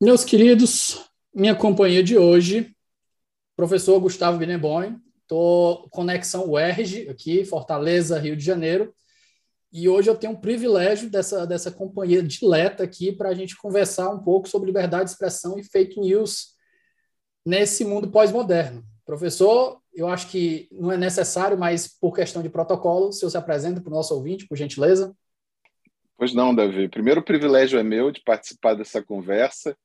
Meus queridos, minha companhia de hoje, professor Gustavo Bineboim, estou conexão UERJ aqui, Fortaleza, Rio de Janeiro, e hoje eu tenho um privilégio dessa, dessa companhia dileta aqui para a gente conversar um pouco sobre liberdade de expressão e fake news nesse mundo pós-moderno. Professor, eu acho que não é necessário, mas por questão de protocolo, o senhor se apresenta para o nosso ouvinte, por gentileza. Pois não, Davi. Primeiro, o privilégio é meu de participar dessa conversa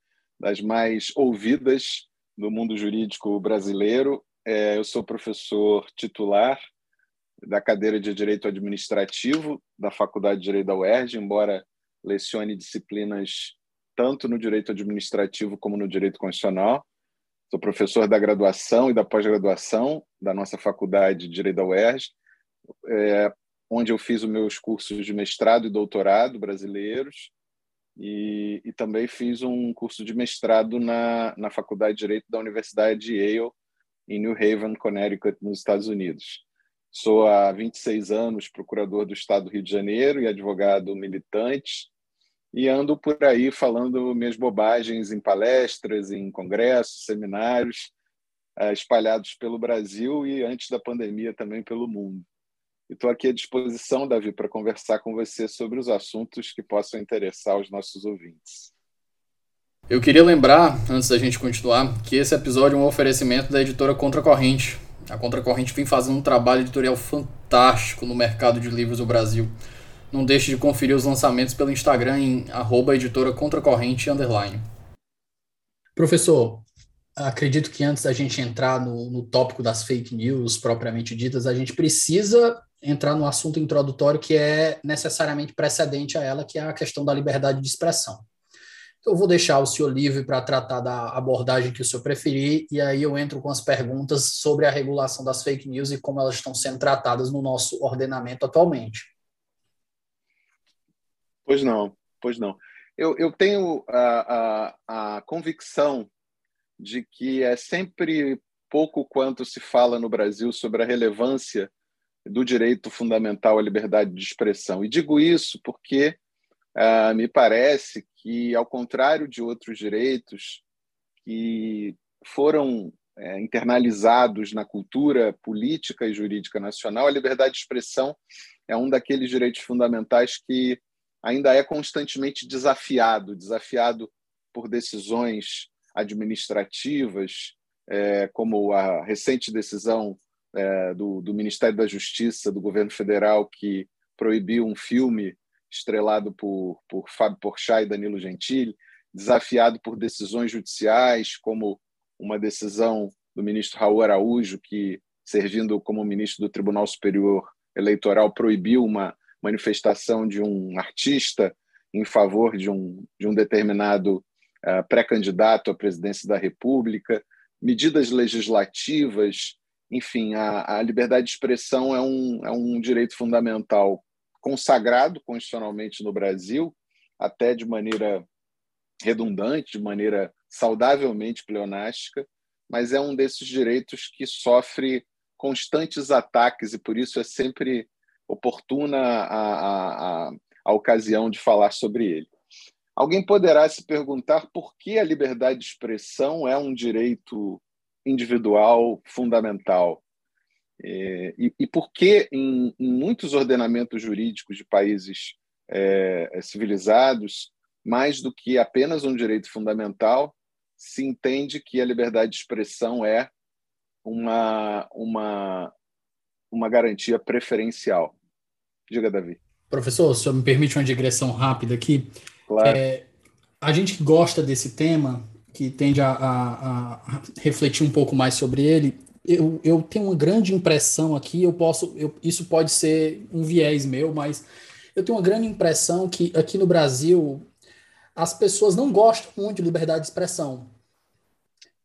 das mais ouvidas no mundo jurídico brasileiro. É, eu sou professor titular da cadeira de Direito Administrativo da Faculdade de Direito da UERJ, embora lecione disciplinas tanto no direito administrativo como no direito constitucional. Sou professor da graduação e da pós-graduação da nossa Faculdade de Direito da UERJ, é, onde eu fiz os meus cursos de mestrado e doutorado brasileiros e, e, também fiz um curso de mestrado na, na Faculdade de Direito da Universidade de Yale, em New Haven, Connecticut, nos Estados Unidos. Sou há 26 anos procurador do Estado do Rio de Janeiro e advogado militante, e ando por aí falando minhas bobagens em palestras, em congressos, seminários, eh, espalhados pelo Brasil e, antes da pandemia, também pelo mundo. Estou aqui à disposição, Davi, para conversar com você sobre os assuntos que possam interessar os nossos ouvintes. Eu queria lembrar, antes da gente continuar, que esse episódio é um oferecimento da editora Contracorrente. A Contracorrente vem fazendo um trabalho editorial fantástico no mercado de livros do Brasil. Não deixe de conferir os lançamentos pelo Instagram em arroba editora contracorrente underline. Professor, acredito que antes da gente entrar no, no tópico das fake news propriamente ditas, a gente precisa entrar no assunto introdutório que é necessariamente precedente a ela, que é a questão da liberdade de expressão. Eu vou deixar o senhor livre para tratar da abordagem que o senhor preferir, e aí eu entro com as perguntas sobre a regulação das fake news e como elas estão sendo tratadas no nosso ordenamento atualmente. Pois não, pois não. Eu, eu tenho a, a, a convicção de que é sempre pouco quanto se fala no Brasil sobre a relevância do direito fundamental à liberdade de expressão. E digo isso porque uh, me parece que, ao contrário de outros direitos que foram é, internalizados na cultura política e jurídica nacional, a liberdade de expressão é um daqueles direitos fundamentais que ainda é constantemente desafiado desafiado por decisões administrativas, é, como a recente decisão é, do, do, Ministério da Justiça do governo federal que proibiu um filme estrelado por, por Fábio Porchat e Danilo Gentili, desafiado por decisões judiciais, como uma decisão do ministro Raul Araújo, que, servindo como ministro do Tribunal Superior Eleitoral, proibiu uma manifestação de um artista em favor de um, de um determinado uh, pré-candidato à presidência da República, medidas legislativas enfim, a, a liberdade de expressão é um, é um direito fundamental consagrado constitucionalmente no Brasil, até de maneira redundante, de maneira saudavelmente pleonástica, mas é um desses direitos que sofre constantes ataques e por isso é sempre oportuna a, a, a, a ocasião de falar sobre ele. Alguém poderá se perguntar por que a liberdade de expressão é um direito individual fundamental. É, e, e por que, em, em, muitos ordenamentos jurídicos de países é, é, civilizados, mais do que apenas um direito fundamental, se entende que a liberdade de expressão é uma, uma, uma garantia preferencial? Diga, Davi. Professor, senhor me permite uma digressão rápida aqui? Claro. É, a gente que gosta desse tema que tende a, a, a, refletir um pouco mais sobre ele, eu, eu tenho uma grande impressão aqui, eu posso, eu, isso pode ser um viés meu, mas eu tenho uma grande impressão que aqui no Brasil as pessoas não gostam muito de liberdade de expressão.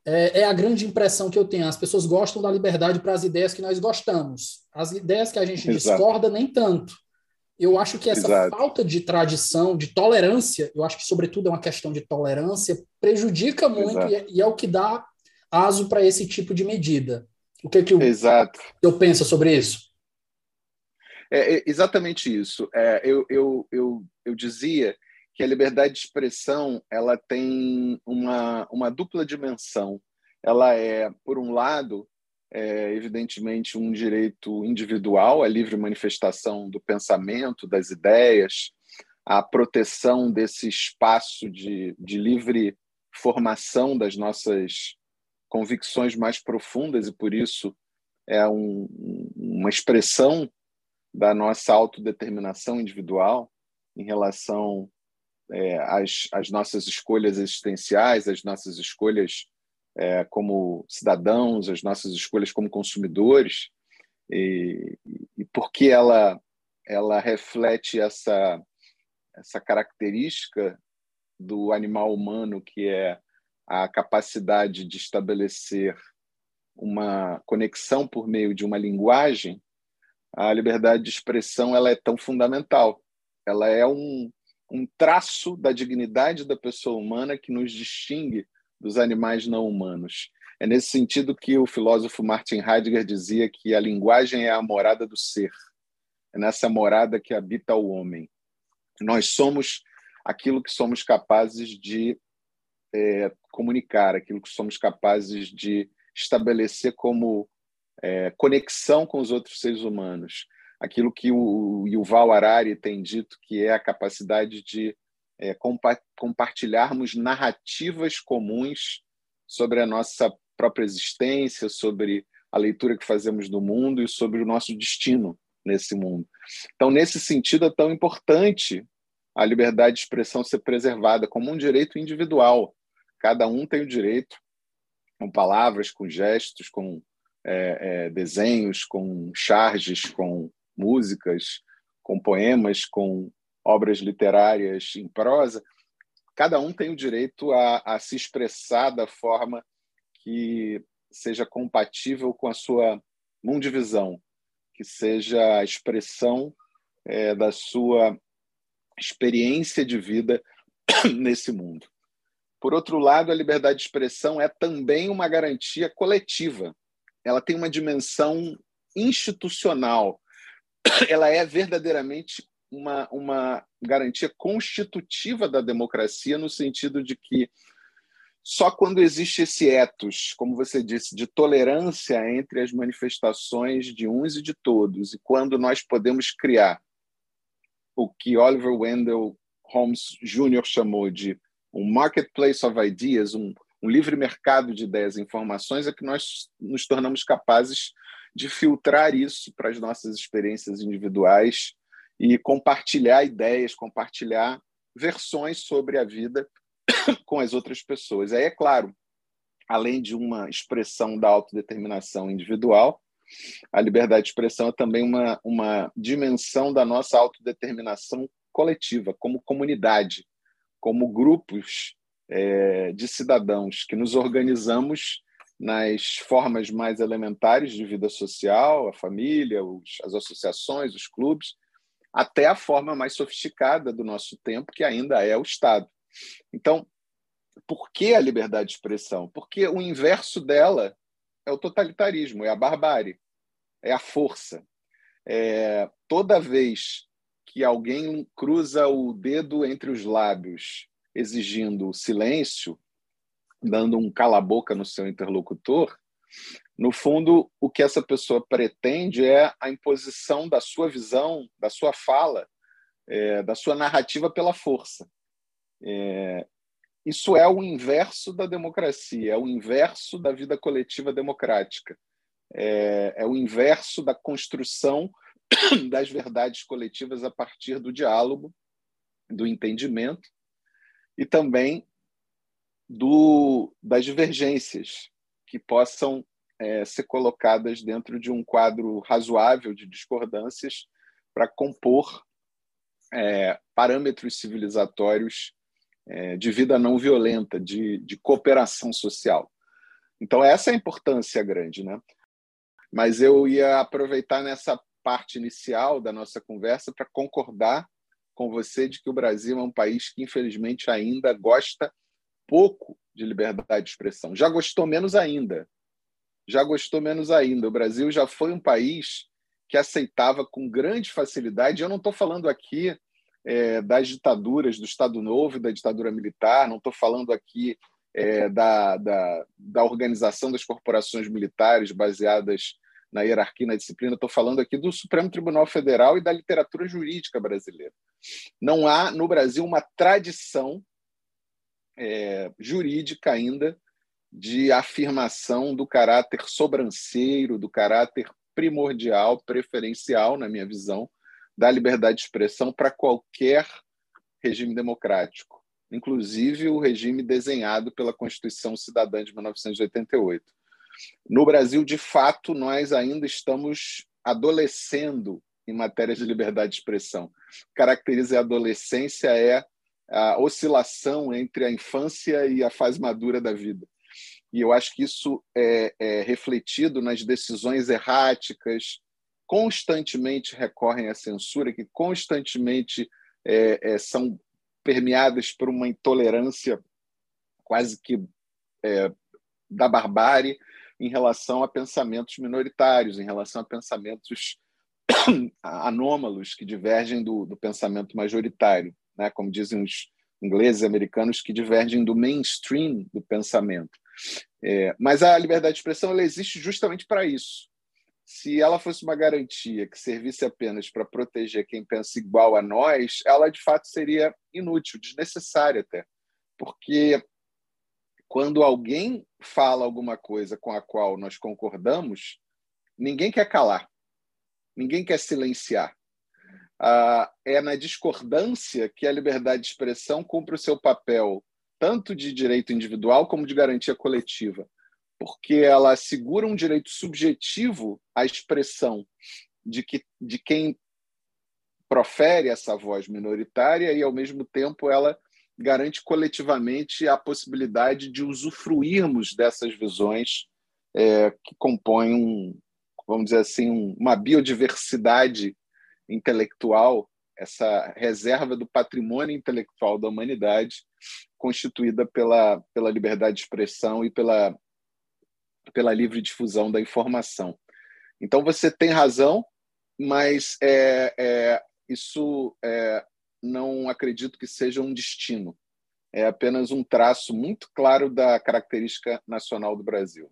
É, é a grande impressão que eu tenho. As pessoas gostam da liberdade para as ideias que nós gostamos. As ideias que a gente Exato. discorda, nem tanto. Eu acho que essa Exato. falta de tradição, de tolerância, eu acho que, sobretudo, é uma questão de tolerância, prejudica muito e é, e é, o que dá aso para esse tipo de medida. O que, é que o, Exato. eu penso sobre isso? É, é exatamente isso. É, eu, eu, eu, eu dizia que a liberdade de expressão ela tem uma, uma dupla dimensão. Ela é, por um lado, é, evidentemente, um direito individual, a livre manifestação do pensamento, das ideias, a proteção desse espaço de, de livre formação das nossas convicções mais profundas e, por isso, é um, uma expressão da nossa autodeterminação individual em relação é, às, às, nossas escolhas existenciais, as nossas escolhas é, como cidadãos, as nossas escolhas como consumidores, e, e porque ela, ela reflete essa, essa característica do animal humano, que é a capacidade de estabelecer uma conexão por meio de uma linguagem, a liberdade de expressão ela é tão fundamental. Ela é um, um traço da dignidade da pessoa humana que nos distingue dos animais não humanos. É nesse sentido que o filósofo Martin Heidegger dizia que a linguagem é a morada do ser. É nessa morada que habita o homem. Nós somos aquilo que somos capazes de é, comunicar, aquilo que somos capazes de estabelecer como é, conexão com os outros seres humanos, aquilo que o Yuval Harari tem dito que é a capacidade de é, compa compartilharmos narrativas comuns sobre a nossa própria existência, sobre a leitura que fazemos do mundo e sobre o nosso destino nesse mundo. Então, nesse sentido, é tão importante a liberdade de expressão ser preservada como um direito individual. Cada um tem o direito, com palavras, com gestos, com é, é, desenhos, com charges, com músicas, com poemas, com obras literárias em prosa, cada um tem o direito a, a se expressar da forma que seja compatível com a sua mundivisão, que seja a expressão é, da sua experiência de vida nesse mundo. Por outro lado, a liberdade de expressão é também uma garantia coletiva. Ela tem uma dimensão institucional. Ela é verdadeiramente uma, uma garantia constitutiva da democracia, no sentido de que só quando existe esse ethos, como você disse, de tolerância entre as manifestações de uns e de todos, e quando nós podemos criar o que Oliver Wendell Holmes Jr. chamou de um marketplace of ideas, um, um livre mercado de ideias e informações, é que nós nos tornamos capazes de filtrar isso para as nossas experiências individuais e compartilhar ideias, compartilhar versões sobre a vida com as outras pessoas. Aí, é claro, além de uma expressão da autodeterminação individual, a liberdade de expressão é também uma, uma dimensão da nossa autodeterminação coletiva, como comunidade, como grupos é, de cidadãos que nos organizamos nas formas mais elementares de vida social, a família, os, as associações, os clubes, até a forma mais sofisticada do nosso tempo, que ainda é o Estado. Então, por que a liberdade de expressão? Porque o inverso dela é o totalitarismo, é a barbárie, é a força. É, toda vez que alguém cruza o dedo entre os lábios exigindo silêncio, dando um cala-boca no seu interlocutor, no fundo, o que essa pessoa pretende é a imposição da sua visão, da sua fala, é, da sua narrativa pela força. É, isso é o inverso da democracia, é o inverso da vida coletiva democrática, é, é o inverso da construção das verdades coletivas a partir do diálogo, do entendimento e também do, das divergências que possam é, ser colocadas dentro de um quadro razoável de discordâncias para compor é, parâmetros civilizatórios é, de vida não violenta, de, de cooperação social. Então, essa é a importância grande. Né? Mas eu ia aproveitar nessa parte inicial da nossa conversa para concordar com você de que o Brasil é um país que, infelizmente, ainda gosta pouco de liberdade de expressão. Já gostou menos ainda. Já gostou menos ainda. O Brasil já foi um país que aceitava com grande facilidade. Eu não estou falando aqui é, das ditaduras do Estado Novo da ditadura militar, não estou falando aqui é, da, da, da organização das corporações militares baseadas na hierarquia e na disciplina, estou falando aqui do Supremo Tribunal Federal e da literatura jurídica brasileira. Não há no Brasil uma tradição é, jurídica ainda de afirmação do caráter sobranceiro, do caráter primordial, preferencial, na minha visão, da liberdade de expressão para qualquer regime democrático, inclusive o regime desenhado pela Constituição Cidadã de 1988. No Brasil, de fato, nós ainda estamos adolescendo em matéria de liberdade de expressão. Caracteriza a adolescência é a oscilação entre a infância e a fase madura da vida. E eu acho que isso é, é refletido nas decisões erráticas, constantemente recorrem à censura, que constantemente é, é, são permeadas por uma intolerância quase que é, da barbárie em relação a pensamentos minoritários, em relação a pensamentos anômalos que divergem do, do pensamento majoritário né, como dizem os ingleses e americanos, que divergem do mainstream do pensamento. É, mas a liberdade de expressão ela existe justamente para isso. Se ela fosse uma garantia que servisse apenas para proteger quem pensa igual a nós, ela de fato seria inútil, desnecessária até. Porque quando alguém fala alguma coisa com a qual nós concordamos, ninguém quer calar, ninguém quer silenciar. Ah, é na discordância que a liberdade de expressão cumpre o seu papel, tanto de direito individual como de garantia coletiva, porque ela assegura um direito subjetivo à expressão de, que, de quem profere essa voz minoritária e, ao mesmo tempo, ela garante coletivamente a possibilidade de usufruirmos dessas visões é, que compõem, um, vamos dizer assim, um, uma biodiversidade intelectual, essa reserva do patrimônio intelectual da humanidade, constituída pela, pela liberdade de expressão e pela, pela livre difusão da informação. Então, você tem razão, mas é, é, isso é, não acredito que seja um destino. É apenas um traço muito claro da característica nacional do Brasil.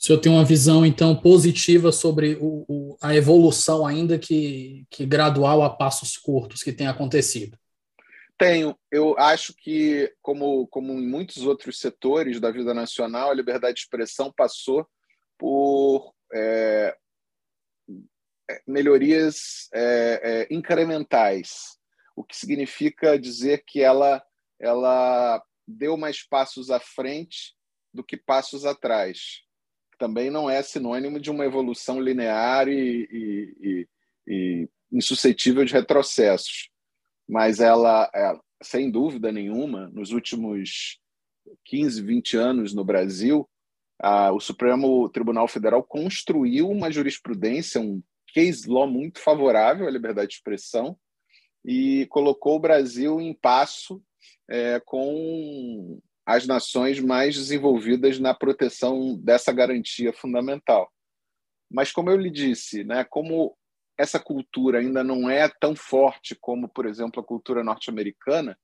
O senhor tem uma visão, então, positiva sobre o, o, a evolução, ainda que, que gradual, a passos curtos, que tem acontecido? Tenho. Eu acho que, como, como em muitos outros setores da vida nacional, a liberdade de expressão passou por é, é melhorias é, é, incrementais, o que significa dizer que ela, ela deu mais passos à frente do que passos atrás também não é sinônimo de uma evolução linear e, e, e, insuscetível de retrocessos. Mas ela, ela, sem dúvida nenhuma, nos últimos 15, 20 anos no Brasil, a, o Supremo Tribunal Federal construiu uma jurisprudência, um case law muito favorável à liberdade de expressão e colocou o Brasil em passo é, com as nações mais desenvolvidas na proteção dessa garantia fundamental. Mas, como eu lhe disse, né, como essa cultura ainda não é tão forte como, por exemplo, a cultura norte-americana,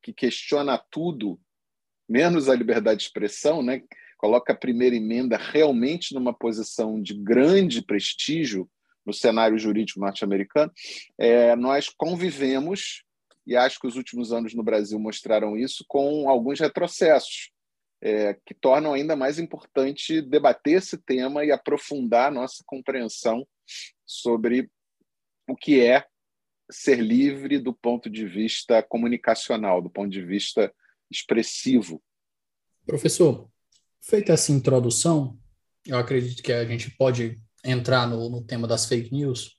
que questiona tudo, menos a liberdade de expressão, né, coloca a primeira emenda realmente numa posição de grande prestígio no cenário jurídico norte-americano, é, nós convivemos e acho que os últimos anos no Brasil mostraram isso com alguns retrocessos, é, que tornam ainda mais importante debater esse tema e aprofundar a nossa compreensão sobre o que é ser livre do ponto de vista comunicacional, do ponto de vista expressivo. Professor, feita essa introdução, eu acredito que a gente pode entrar no, no tema das fake news.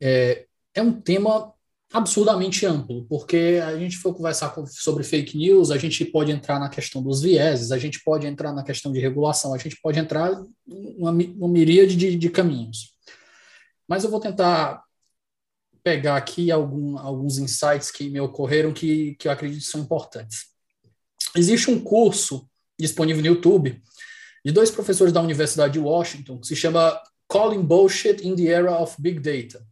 É, é um tema absurdamente amplo, porque a gente for conversar sobre fake news, a gente pode entrar na questão dos vieses, a gente pode entrar na questão de regulação, a gente pode entrar uma, uma miríade de, de caminhos. Mas eu vou tentar pegar aqui algum, alguns insights que me ocorreram que, que eu acredito são importantes. Existe um curso disponível no YouTube de dois professores da Universidade de Washington que se chama Calling Bullshit in the Era of Big Data.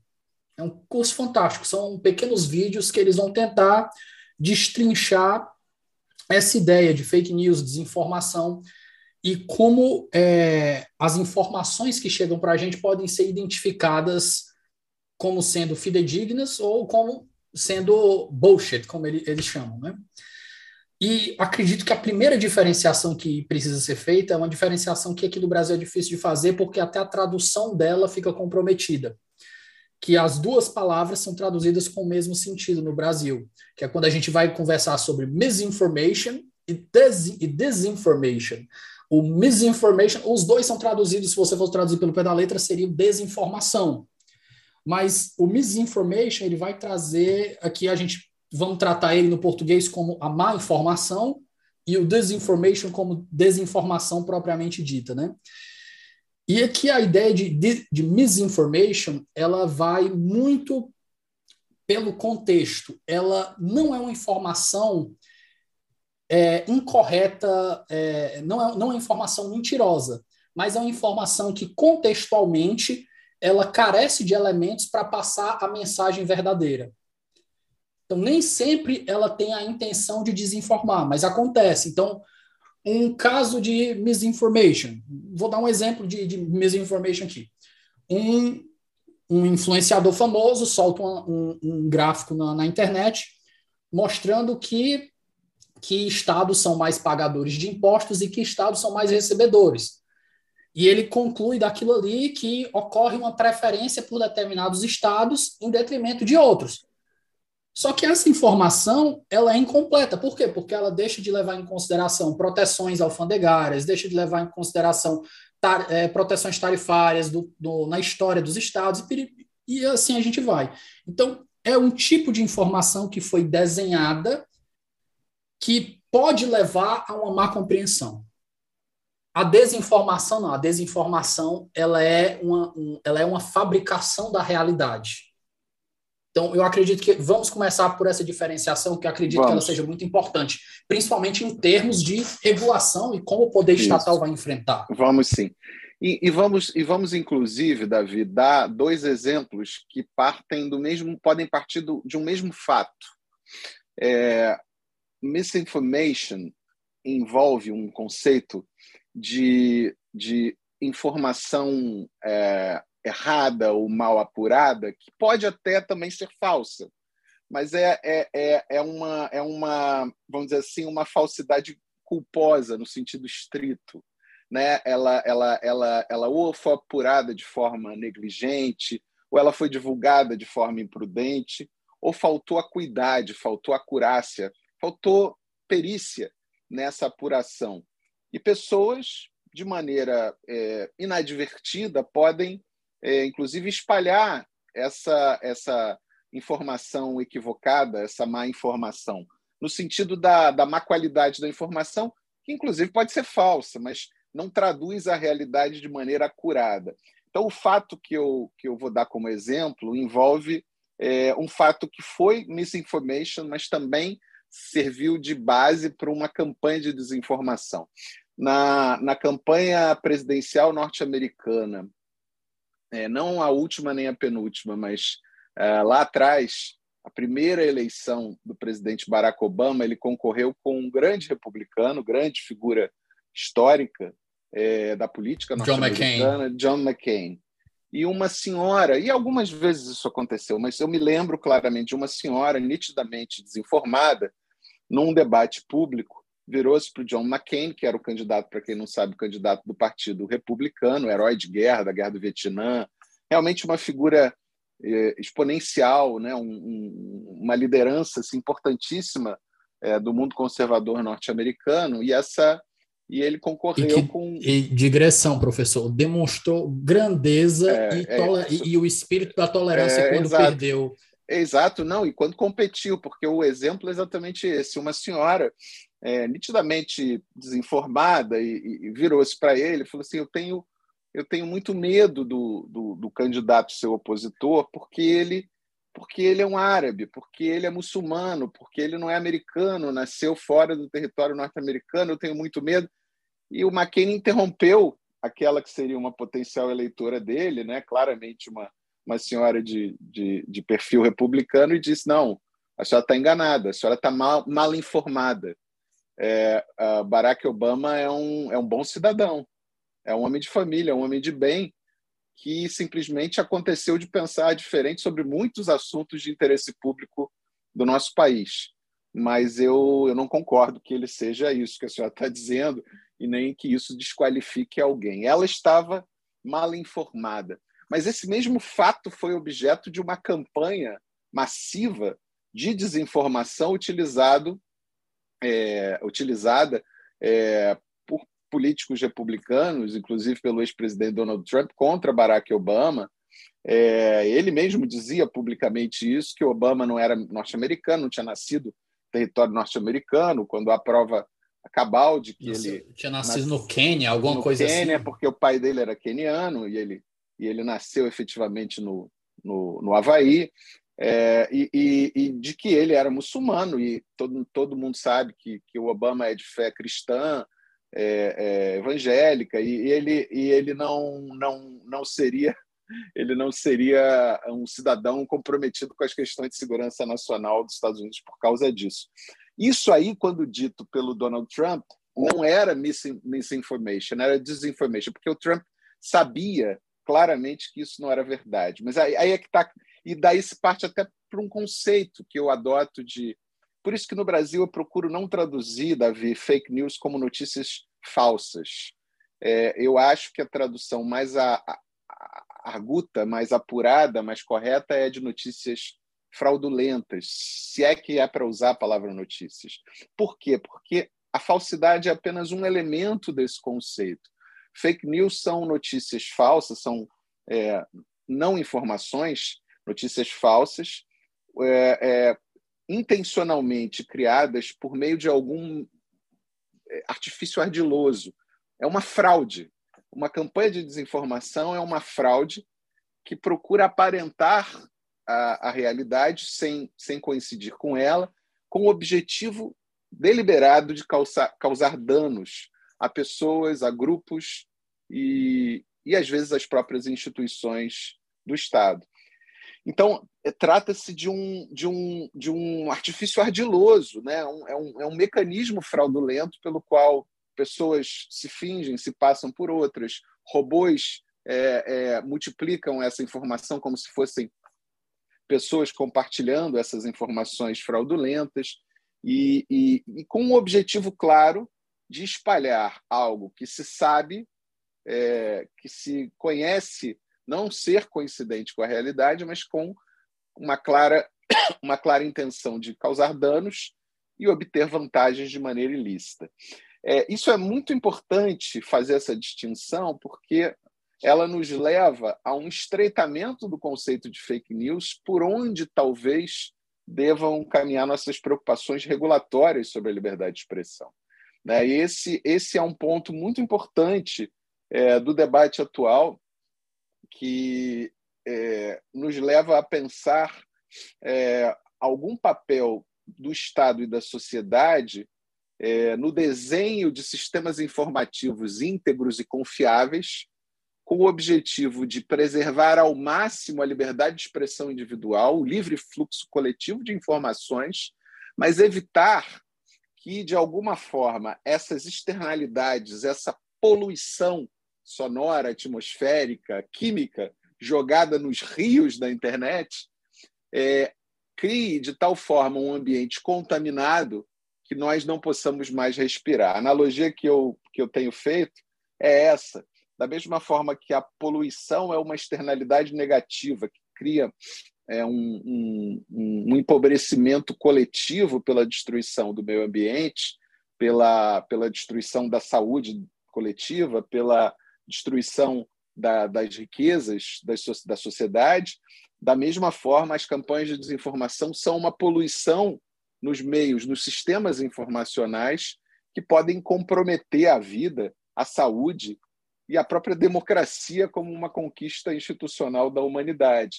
É um curso fantástico, são pequenos vídeos que eles vão tentar destrinchar essa ideia de fake news, desinformação e como é, as informações que chegam para a gente podem ser identificadas como sendo fidedignas ou como sendo bullshit, como ele, eles chamam, né? E acredito que a primeira diferenciação que precisa ser feita é uma diferenciação que aqui no Brasil é difícil de fazer, porque até a tradução dela fica comprometida. Que as duas palavras são traduzidas com o mesmo sentido no Brasil, que é quando a gente vai conversar sobre misinformation e, des e disinformation. O misinformation, os dois são traduzidos, se você for traduzir pelo pé da letra, seria desinformação. Mas o misinformation, ele vai trazer, aqui a gente, vamos tratar ele no português como a má informação e o disinformation como desinformação propriamente dita, né? E aqui a ideia de, de, de misinformation, ela vai muito pelo contexto. Ela não é uma informação é, incorreta, é, não, é, não é informação mentirosa, mas é uma informação que contextualmente ela carece de elementos para passar a mensagem verdadeira. Então, nem sempre ela tem a intenção de desinformar, mas acontece. Então, um caso de misinformation. Vou dar um exemplo de, de misinformation aqui. Um, um influenciador famoso solta um, um gráfico na, na, internet mostrando que, que estados são mais pagadores de impostos e que estados são mais recebedores. E ele conclui daquilo ali que ocorre uma preferência por determinados estados em detrimento de outros. Só que essa informação ela é incompleta. Por quê? Porque ela deixa de levar em consideração proteções alfandegárias, deixa de levar em consideração tar, é, proteções tarifárias do, do, na história dos estados, e, e assim a gente vai. Então, é um tipo de informação que foi desenhada que pode levar a uma má compreensão. A desinformação não, a desinformação ela é uma, um, ela é uma fabricação da realidade. Então, eu acredito que vamos começar por essa diferenciação, que eu acredito vamos. que ela seja muito importante, principalmente em termos de regulação e como o poder Isso. estatal vai enfrentar. Vamos sim. E, e, vamos, e vamos, inclusive, Davi, dar dois exemplos que partem do mesmo, podem partir do, de um mesmo fato. É, misinformation envolve um conceito de, de informação é, errada ou mal apurada, que pode até também ser falsa, mas é, é, é, é, uma, é uma, vamos dizer assim, uma falsidade culposa no sentido estrito. Né? Ela, ela, ela, ela ou foi apurada de forma negligente, ou ela foi divulgada de forma imprudente, ou faltou acuidade, faltou acurácia, faltou perícia nessa apuração. E pessoas, de maneira é, inadvertida, podem, é, inclusive, espalhar essa, essa informação equivocada, essa má informação, no sentido da, da má qualidade da informação, que, inclusive, pode ser falsa, mas não traduz a realidade de maneira acurada. Então, o fato que eu, que eu vou dar como exemplo envolve é, um fato que foi misinformation, mas também serviu de base para uma campanha de desinformação na, na campanha presidencial norte-americana, é, não a última nem a penúltima, mas é, lá atrás, a primeira eleição do presidente Barack Obama, ele concorreu com um grande republicano, grande figura histórica é, da política norte-americana, John McCain. E uma senhora, e algumas vezes isso aconteceu, mas eu me lembro claramente de uma senhora nitidamente desinformada num debate público virou-se para o John McCain, que era o candidato, para quem não sabe, o candidato do Partido Republicano, herói de guerra, da Guerra do Vietnã, realmente uma figura eh, exponencial, né? Um, um, uma liderança assim, importantíssima é, do mundo conservador norte-americano e essa e ele concorreu e que, com e digressão, professor, demonstrou grandeza é, e, é, e, o espírito da tolerância é, quando exato. perdeu. Exato, não, e quando competiu, porque o exemplo é exatamente esse. Uma senhora é, nitidamente desinformada e, e virou-se para ele e falou assim: Eu tenho, eu tenho muito medo do, do, do candidato seu opositor, porque ele porque ele é um árabe, porque ele é muçulmano, porque ele não é americano, nasceu fora do território norte-americano, eu tenho muito medo. E o McCain interrompeu aquela que seria uma potencial eleitora dele, né? claramente uma, uma senhora de, de, de perfil republicano, e disse: não, a senhora está enganada, a senhora está mal, mal informada. É, Barack Obama é um, é um bom cidadão, é um homem de família, é um homem de bem, que simplesmente aconteceu de pensar diferente sobre muitos assuntos de interesse público do nosso país. Mas eu, eu não concordo que ele seja isso que a senhora está dizendo e nem que isso desqualifique alguém. Ela estava mal informada. Mas esse mesmo fato foi objeto de uma campanha massiva de desinformação utilizado, é, utilizada é, políticos republicanos, inclusive pelo ex-presidente Donald Trump, contra Barack Obama. É, ele mesmo dizia publicamente isso, que Obama não era norte-americano, não tinha nascido no território norte-americano, quando a prova cabal de que Nossa, ele tinha nascido no Quênia, alguma no coisa Quênia, assim. porque o pai dele era queniano e ele e ele nasceu efetivamente no no, no Havaí. É, e, e, e, de que ele era muçulmano e todo, todo mundo sabe que, que o Obama é de fé cristã é, é, evangélica e, e, ele e ele não não não seria ele não seria um cidadão comprometido com as questões de segurança nacional dos Estados Unidos por causa disso. Isso aí, quando dito pelo Donald Trump, não era misinformation, era disinformation, porque o Trump sabia claramente que isso não era verdade. Mas aí, aí é que está. E daí se parte até para um conceito que eu adoto de por isso que no Brasil eu procuro não traduzir, Davi, fake news como notícias falsas. É, eu acho que a tradução mais a, a, arguta, mais apurada, mais correta é de notícias fraudulentas, se é que é para usar a palavra notícias. Por quê? Porque a falsidade é apenas um elemento desse conceito. Fake news são notícias falsas, são é, não informações, notícias falsas, é, é, intencionalmente criadas por meio de algum é, artifício ardiloso. É uma fraude. Uma campanha de desinformação é uma fraude que procura aparentar a, a realidade sem, sem coincidir com ela, com o objetivo deliberado de causar, causar danos a pessoas, a grupos e, e, às vezes, às próprias instituições do Estado. Então, é, trata-se de um, de, um, de um artifício ardiloso, né? Um, é, um, é um mecanismo fraudulento pelo qual pessoas se fingem, se passam por outras, robôs é, é, multiplicam essa informação como se fossem pessoas compartilhando essas informações fraudulentas e, e, e com um objetivo claro de espalhar algo que se sabe, é, que se conhece não ser coincidente com a realidade, mas com uma clara, uma clara intenção de causar danos e obter vantagens de maneira ilícita. É, isso é muito importante fazer essa distinção, porque ela nos leva a um estreitamento do conceito de fake news, por onde talvez devam caminhar nossas preocupações regulatórias sobre a liberdade de expressão. Né? Esse, esse é um ponto muito importante é, do debate atual que é, nos leva a pensar é, algum papel do Estado e da sociedade é, no desenho de sistemas informativos íntegros e confiáveis, com o objetivo de preservar ao máximo a liberdade de expressão individual, o livre fluxo coletivo de informações, mas evitar que, de alguma forma, essas externalidades, essa poluição sonora, atmosférica, química jogada nos rios da internet, é, crie de tal forma um ambiente contaminado que nós não possamos mais respirar. A analogia que eu, que eu tenho feito é essa. Da mesma forma que a poluição é uma externalidade negativa que cria é, um, um, um, empobrecimento coletivo pela destruição do meio ambiente, pela, pela destruição da saúde coletiva, pela destruição da, das riquezas das, da sociedade. Da mesma forma, as campanhas de desinformação são uma poluição nos meios, nos sistemas informacionais que podem comprometer a vida, a saúde e a própria democracia como uma conquista institucional da humanidade.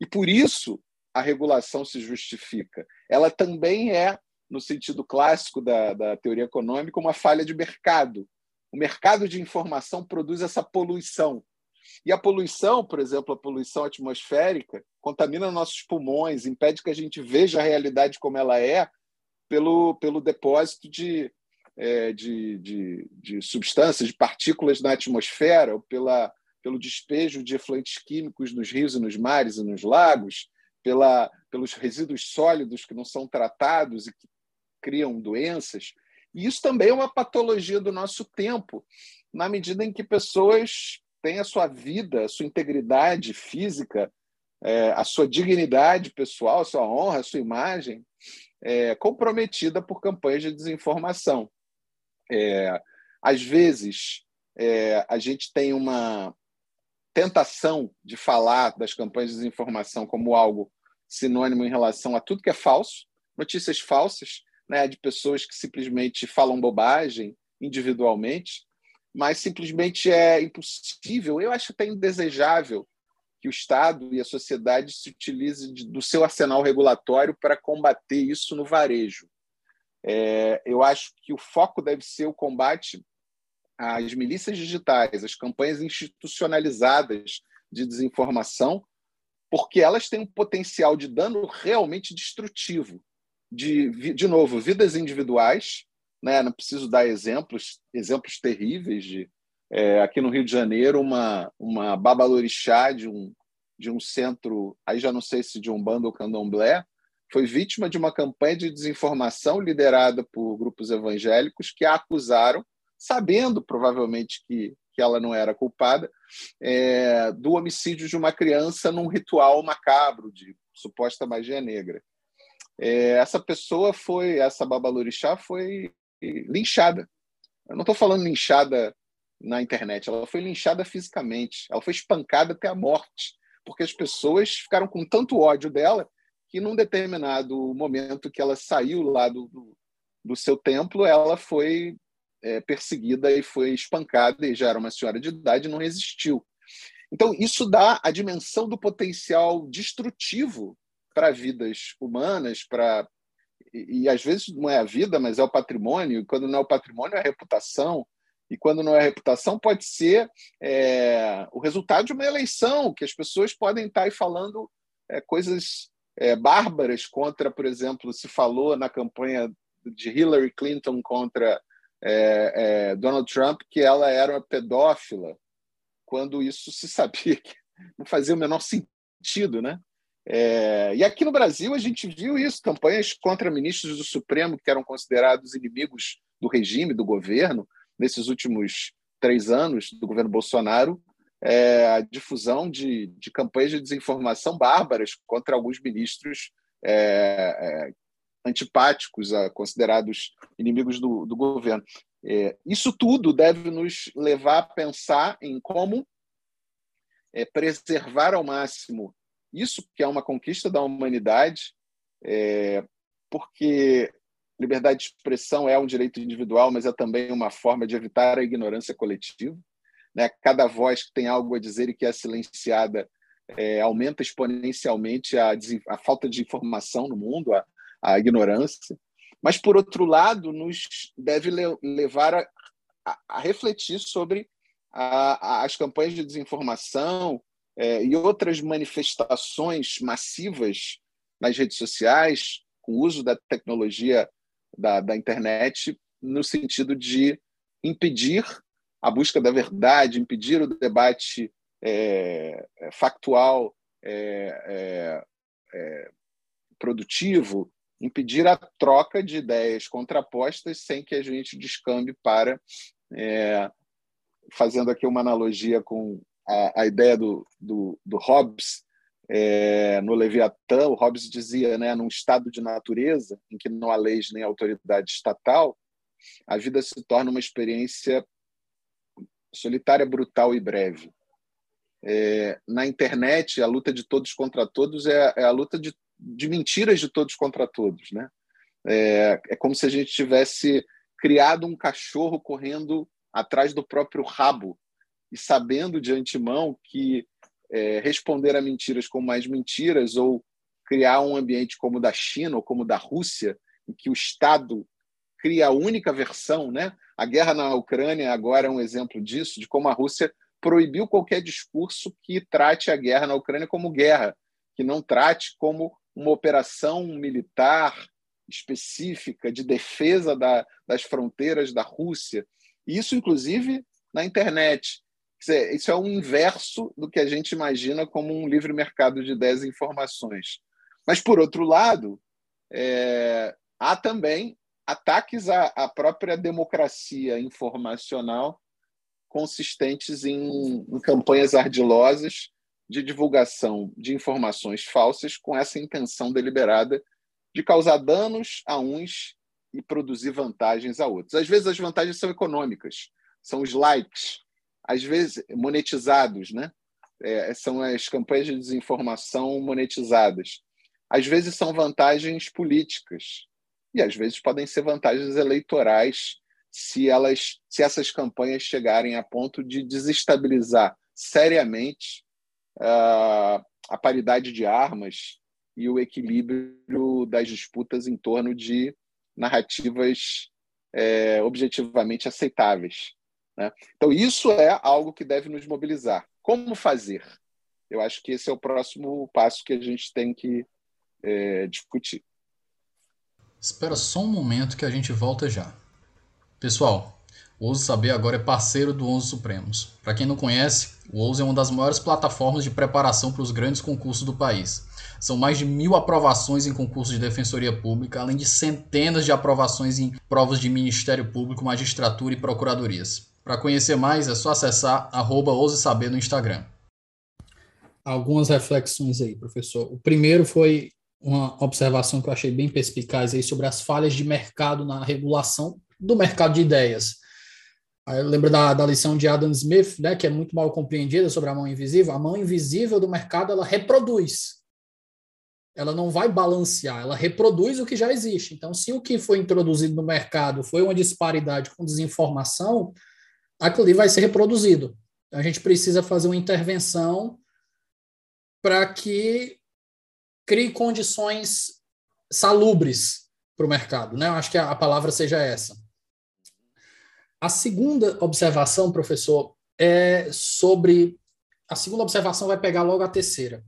E por isso a regulação se justifica. Ela também é, no sentido clássico da, da teoria econômica, uma falha de mercado. O mercado de informação produz essa poluição. E a poluição, por exemplo, a poluição atmosférica, contamina nossos pulmões, impede que a gente veja a realidade como ela é pelo, pelo depósito de, é, de, de, de substâncias, de partículas na atmosfera, ou pela, pelo despejo de efluentes químicos nos rios e nos mares e nos lagos, pela, pelos resíduos sólidos que não são tratados e que criam doenças. E isso também é uma patologia do nosso tempo, na medida em que pessoas têm a sua vida, a sua integridade física, é, a sua dignidade pessoal, a sua honra, a sua imagem é, comprometida por campanhas de desinformação. É, às vezes, é, a gente tem uma tentação de falar das campanhas de desinformação como algo sinônimo em relação a tudo que é falso, notícias falsas, né, de pessoas que simplesmente falam bobagem individualmente, mas simplesmente é impossível, eu acho até indesejável que o Estado e a sociedade se utilize do seu arsenal regulatório para combater isso no varejo. É, eu acho que o foco deve ser o combate às milícias digitais, às campanhas institucionalizadas de desinformação, porque elas têm um potencial de dano realmente destrutivo. De, de novo, vidas individuais, né? não preciso dar exemplos, exemplos terríveis de é, aqui no Rio de Janeiro, uma, uma babalorixá de um, de um centro, aí já não sei se de um bando ou candomblé, foi vítima de uma campanha de desinformação liderada por grupos evangélicos que a acusaram, sabendo provavelmente que, que ela não era culpada, é, do homicídio de uma criança num ritual macabro de suposta magia negra. É, essa pessoa foi, essa babalorixá foi linchada. Eu não estou falando linchada na internet, ela foi linchada fisicamente, ela foi espancada até a morte, porque as pessoas ficaram com tanto ódio dela que num determinado momento que ela saiu lá do, do, do seu templo, ela foi é, perseguida e foi espancada, e já era uma senhora de idade, não resistiu. Então, isso dá a dimensão do potencial destrutivo para vidas humanas, para e, e, às vezes não é a vida, mas é o patrimônio, e quando não é o patrimônio, é a reputação, e quando não é a reputação, pode ser é, o resultado de uma eleição, que as pessoas podem estar aí falando é, coisas é, bárbaras contra, por exemplo, se falou na campanha de Hillary Clinton contra é, é, Donald Trump que ela era uma pedófila, quando isso se sabia que não fazia o menor sentido, né? É, e aqui no Brasil a gente viu isso, campanhas contra ministros do Supremo que eram considerados inimigos do regime, do governo, nesses últimos três anos do governo Bolsonaro, é, a difusão de, de campanhas de desinformação bárbaras contra alguns ministros é, é, antipáticos, considerados inimigos do, do governo. É, isso tudo deve nos levar a pensar em como é, preservar ao máximo isso que é uma conquista da humanidade, é, porque liberdade de expressão é um direito individual, mas é também uma forma de evitar a ignorância coletiva. Né? Cada voz que tem algo a dizer e que é silenciada é, aumenta exponencialmente a, a, falta de informação no mundo, a, a, ignorância. Mas, por outro lado, nos deve le levar a, a, refletir sobre as campanhas de desinformação é, e outras manifestações massivas nas redes sociais, com o uso da tecnologia da, da internet, no sentido de impedir a busca da verdade, impedir o debate é, é, factual é, é, é, produtivo, impedir a troca de ideias contrapostas sem que a gente descambe para, fazendo aqui uma analogia com a, a ideia do, do, do, Hobbes, é, no Leviatã, o Hobbes dizia, né, num estado de natureza em que não há leis nem autoridade estatal, a vida se torna uma experiência solitária, brutal e breve. É, na internet, a luta de todos contra todos é, é a luta de, de, mentiras de todos contra todos. Né? É, é como se a gente tivesse criado um cachorro correndo atrás do próprio rabo e sabendo de antemão que é, responder a mentiras com mais mentiras ou criar um ambiente como o da China ou como o da Rússia, em que o Estado cria a única versão, né? A guerra na Ucrânia agora é um exemplo disso, de como a Rússia proibiu qualquer discurso que trate a guerra na Ucrânia como guerra, que não trate como uma operação militar específica de defesa da, das fronteiras da Rússia. Isso, inclusive, na internet. Dizer, isso é o inverso do que a gente imagina como um livre mercado de desinformações. Mas, por outro lado, é, há também ataques à, à própria democracia informacional consistentes em, em campanhas ardilosas de divulgação de informações falsas com essa intenção deliberada de causar danos a uns e produzir vantagens a outros. Às vezes as vantagens são econômicas, são os likes, às vezes monetizados, né? É, são as campanhas de desinformação monetizadas. Às vezes são vantagens políticas e às vezes podem ser vantagens eleitorais se elas, se essas campanhas chegarem a ponto de desestabilizar seriamente uh, a paridade de armas e o equilíbrio das disputas em torno de narrativas é, objetivamente aceitáveis. Né? Então, isso é algo que deve nos mobilizar. Como fazer? Eu acho que esse é o próximo passo que a gente tem que é, discutir. Espera só um momento que a gente volta já. Pessoal, o Ouso Saber agora é parceiro do Onze Supremos. Para quem não conhece, o Ouso é uma das maiores plataformas de preparação para os grandes concursos do país. São mais de mil aprovações em concursos de defensoria pública, além de centenas de aprovações em provas de Ministério Público, magistratura e procuradorias. Para conhecer mais, é só acessar arroba Ouse Saber no Instagram. Algumas reflexões aí, professor. O primeiro foi uma observação que eu achei bem perspicaz aí sobre as falhas de mercado na regulação do mercado de ideias. Eu lembro da, da lição de Adam Smith, né, que é muito mal compreendida sobre a mão invisível. A mão invisível do mercado, ela reproduz. Ela não vai balancear, ela reproduz o que já existe. Então, se o que foi introduzido no mercado foi uma disparidade com desinformação, aquilo ali vai ser reproduzido. Então, a gente precisa fazer uma intervenção para que crie condições salubres para o mercado. Né? Eu acho que a palavra seja essa. A segunda observação, professor, é sobre. A segunda observação vai pegar logo a terceira.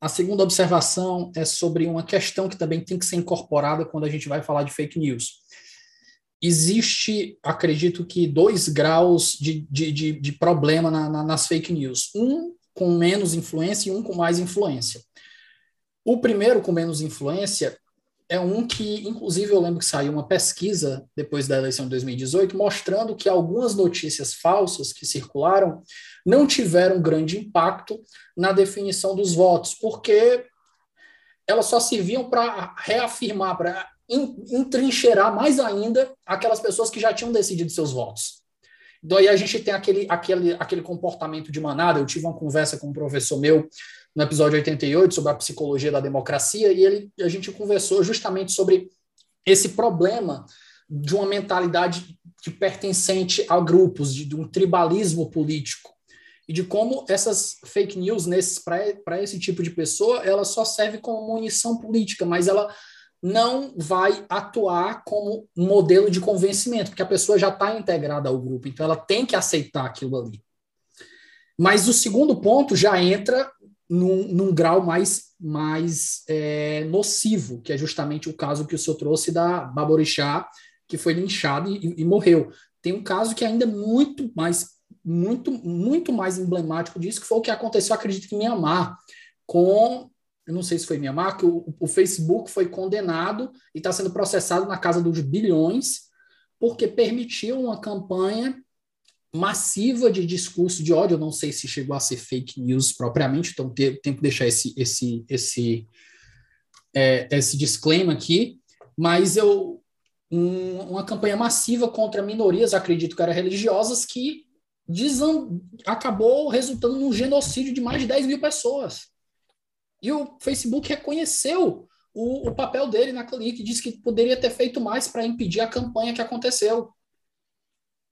A segunda observação é sobre uma questão que também tem que ser incorporada quando a gente vai falar de fake news. Existe, acredito que, dois graus de, de, de, de problema na, na, nas fake news. Um com menos influência e um com mais influência. O primeiro com menos influência é um que, inclusive, eu lembro que saiu uma pesquisa depois da eleição de 2018 mostrando que algumas notícias falsas que circularam não tiveram grande impacto na definição dos votos, porque elas só serviam para reafirmar, para entrincheirar mais ainda aquelas pessoas que já tinham decidido seus votos. Então aí a gente tem aquele, aquele, aquele comportamento de manada. Eu tive uma conversa com um professor meu no episódio 88 sobre a psicologia da democracia e ele, a gente conversou justamente sobre esse problema de uma mentalidade de pertencente a grupos, de, de um tribalismo político e de como essas fake news para esse tipo de pessoa ela só serve como munição política, mas ela não vai atuar como modelo de convencimento, porque a pessoa já está integrada ao grupo, então ela tem que aceitar aquilo ali. Mas o segundo ponto já entra num, num grau mais, mais é, nocivo, que é justamente o caso que o senhor trouxe da Baborixá, que foi linchado e, e, morreu. Tem um caso que ainda é muito mais, muito, muito mais emblemático disso, que foi o que aconteceu, acredito que em Mianmar, com, eu não sei se foi Mianmar, que o, o Facebook foi condenado e está sendo processado na casa dos bilhões, porque permitiu uma campanha massiva de discurso de ódio. Eu não sei se chegou a ser fake news propriamente, então tenho que deixar esse, esse, esse, é, esse disclaimer aqui. Mas eu um, uma campanha massiva contra minorias, acredito que eram religiosas, que acabou resultando num genocídio de mais de 10 mil pessoas. E o Facebook reconheceu o, o papel dele naquilo que disse que poderia ter feito mais para impedir a campanha que aconteceu.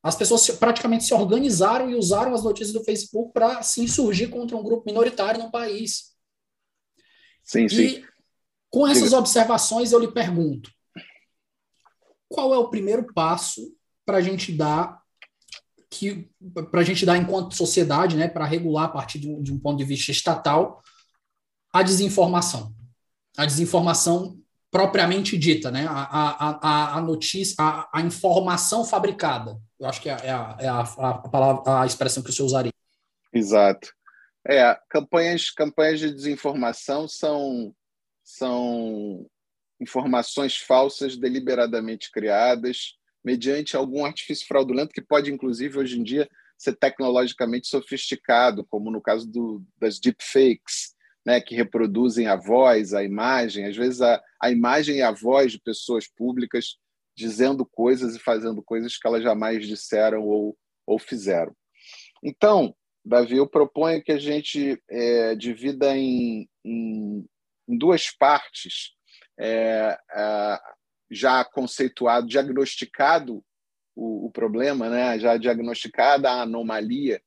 As pessoas praticamente se organizaram e usaram as notícias do Facebook para se insurgir contra um grupo minoritário no país. Sim, sim. E com essas observações, eu lhe pergunto: qual é o primeiro passo para a gente dar que para a gente dar enquanto sociedade, né, para regular a partir de um, de um ponto de vista estatal a desinformação, a desinformação propriamente dita, né, a, a, a, a notícia, a, a informação fabricada. Eu acho que é, é, a, é a, a, palavra, a expressão que senhor usaria. Exato. É, campanhas, campanhas de desinformação são, são informações falsas deliberadamente criadas mediante algum artifício fraudulento que pode, inclusive, hoje em dia, ser tecnologicamente sofisticado, como no caso do, das deepfakes, né, que reproduzem a voz, a imagem, às vezes a, a imagem e a voz de pessoas públicas dizendo coisas e fazendo coisas que elas jamais disseram ou, ou fizeram. Então, Davi, eu proponho que a gente é, divida em, em, em, duas partes, é, é, já conceituado, diagnosticado o, o, problema, né? já diagnosticada a anomalia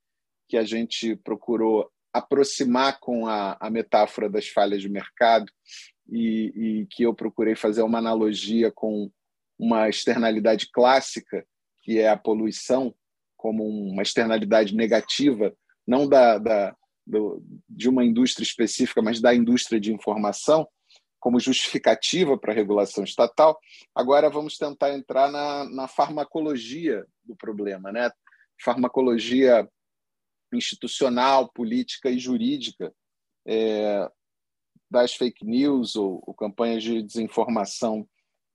que a gente procurou aproximar com a, a metáfora das falhas de mercado e, e que eu procurei fazer uma analogia com uma externalidade clássica, que é a poluição, como uma externalidade negativa, não da, da do, de uma indústria específica, mas da indústria de informação, como justificativa para a regulação estatal. Agora vamos tentar entrar na, na farmacologia do problema, né? farmacologia institucional, política e jurídica é, das fake news ou, ou, campanhas de desinformação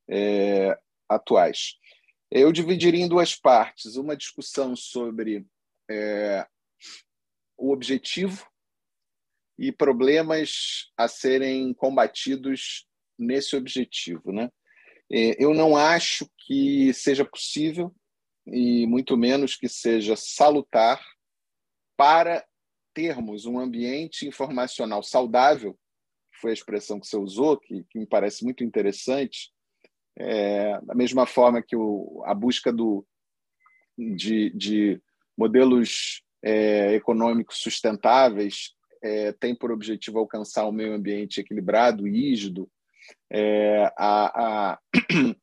é, atuais. Eu dividiria em duas partes: uma discussão sobre é, o objetivo e problemas a serem combatidos nesse objetivo. Né? É, eu não acho que seja possível, e muito menos que seja salutar, para termos um ambiente informacional saudável, foi a expressão que você usou, que, que me parece muito interessante, é, da mesma forma que o, a busca do, de, de modelos é, econômicos sustentáveis é, tem por objetivo alcançar um meio ambiente equilibrado, rígido, é, a, a,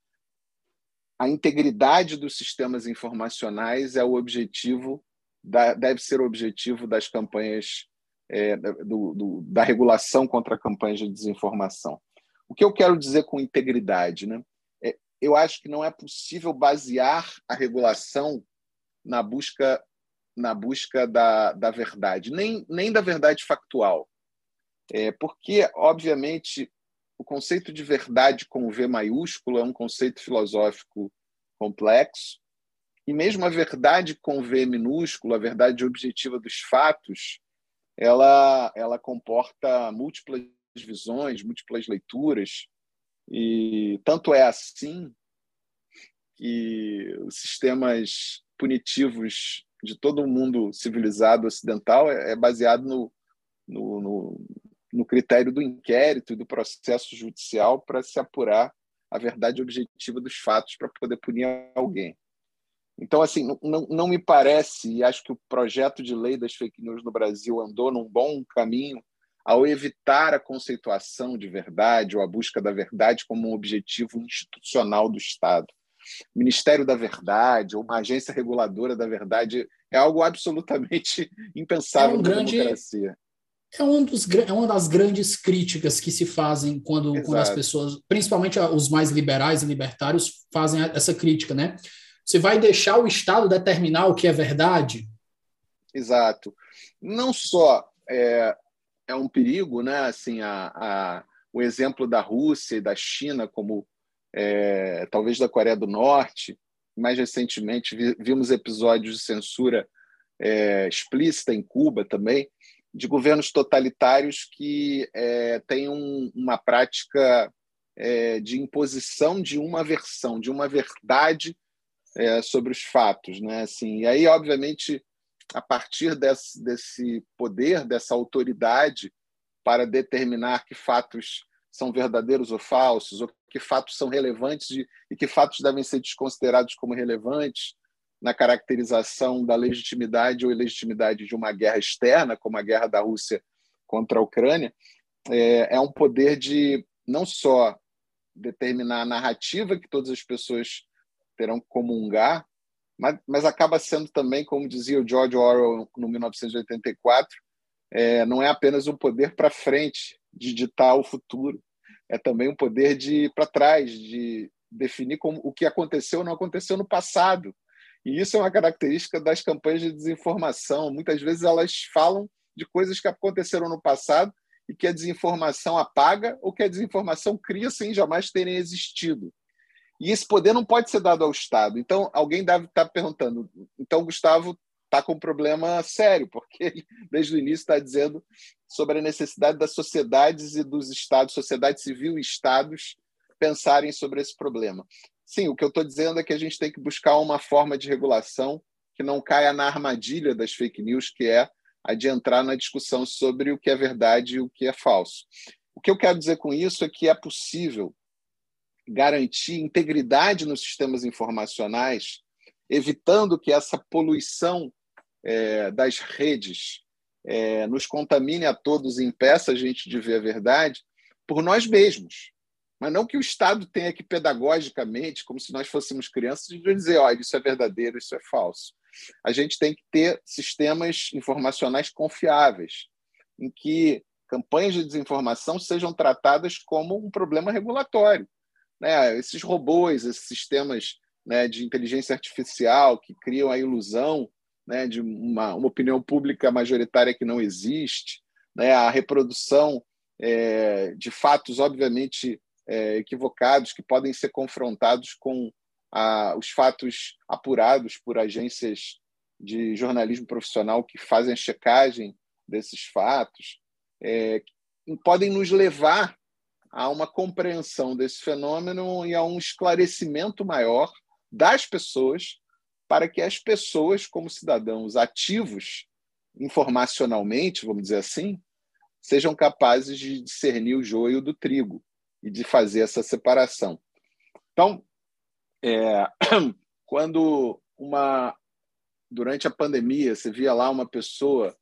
a, integridade dos sistemas informacionais é o objetivo, da, deve ser o objetivo das campanhas é, do, do, da regulação contra campanhas de desinformação. O que eu quero dizer com integridade? Né? eu acho que não é possível basear a regulação na busca na busca da, da verdade, nem, nem da verdade factual. É, porque, obviamente, o conceito de verdade com V maiúsculo é um conceito filosófico complexo, e mesmo a verdade com V minúsculo, a verdade objetiva dos fatos, ela, ela comporta múltiplas visões, múltiplas leituras, e tanto é assim que os sistemas punitivos de todo o mundo civilizado ocidental é, é baseado no, no, no, no critério do inquérito e do processo judicial para se apurar a verdade objetiva dos fatos para poder punir alguém. Então, assim, não, não me parece, e acho que o projeto de lei das fake news no Brasil andou num bom caminho ao evitar a conceituação de verdade ou a busca da verdade como um objetivo institucional do Estado. O Ministério da Verdade ou uma agência reguladora da verdade é algo absolutamente impensável é um grande, na democracia. É, um dos, é uma das grandes críticas que se fazem quando, quando as pessoas, principalmente os mais liberais e libertários, fazem essa crítica, né? Você vai deixar o Estado determinar o que é verdade? Exato. Não só é, é um perigo, né? Assim, a, a, o exemplo da Rússia e da China, como é, talvez da Coreia do Norte, mais recentemente vimos episódios de censura é, explícita em Cuba também, de governos totalitários que é, têm um, uma prática é, de imposição de uma versão, de uma verdade é, sobre os fatos. Né? Assim, e aí, obviamente, a partir desse, desse poder, dessa autoridade para determinar que fatos são verdadeiros ou falsos, ou que fatos são relevantes e, e que fatos devem ser desconsiderados como relevantes na caracterização da legitimidade ou ilegitimidade de uma guerra externa, como a guerra da Rússia contra a Ucrânia, é, é um poder de não só determinar a narrativa que todas as pessoas terão que comungar, mas, mas acaba sendo também, como dizia o George Orwell no 1984, é, não é apenas um poder para frente de ditar o futuro, é também um poder de para trás, de definir como o que aconteceu ou não aconteceu no passado. E isso é uma característica das campanhas de desinformação. Muitas vezes elas falam de coisas que aconteceram no passado e que a desinformação apaga ou que a desinformação cria sem jamais terem existido. E esse poder não pode ser dado ao Estado. Então, alguém deve estar perguntando: então, Gustavo está com um problema sério, porque ele, desde o início, está dizendo sobre a necessidade das sociedades e dos Estados, sociedade civil e Estados, pensarem sobre esse problema. Sim, o que eu estou dizendo é que a gente tem que buscar uma forma de regulação que não caia na armadilha das fake news, que é a de entrar na discussão sobre o que é verdade e o que é falso. O que eu quero dizer com isso é que é possível garantir integridade nos sistemas informacionais, evitando que essa poluição é, das redes é, nos contamine a todos e impeça a gente de ver a verdade por nós mesmos. Mas não que o Estado tenha que, pedagogicamente, como se nós fôssemos crianças, dizer: olha, isso é verdadeiro, isso é falso. A gente tem que ter sistemas informacionais confiáveis, em que campanhas de desinformação sejam tratadas como um problema regulatório né, esses robôs, esses sistemas né, de inteligência artificial que criam a ilusão né, de uma, uma opinião pública majoritária que não existe, né, a reprodução é, de fatos, obviamente, é, equivocados, que podem ser confrontados com a, os fatos apurados por agências de jornalismo profissional que fazem a checagem desses fatos, é, podem nos levar a uma compreensão desse fenômeno e a um esclarecimento maior das pessoas, para que as pessoas, como cidadãos ativos informacionalmente, vamos dizer assim, sejam capazes de discernir o joio do trigo e de fazer essa separação. Então, é, quando uma durante a pandemia você via lá uma pessoa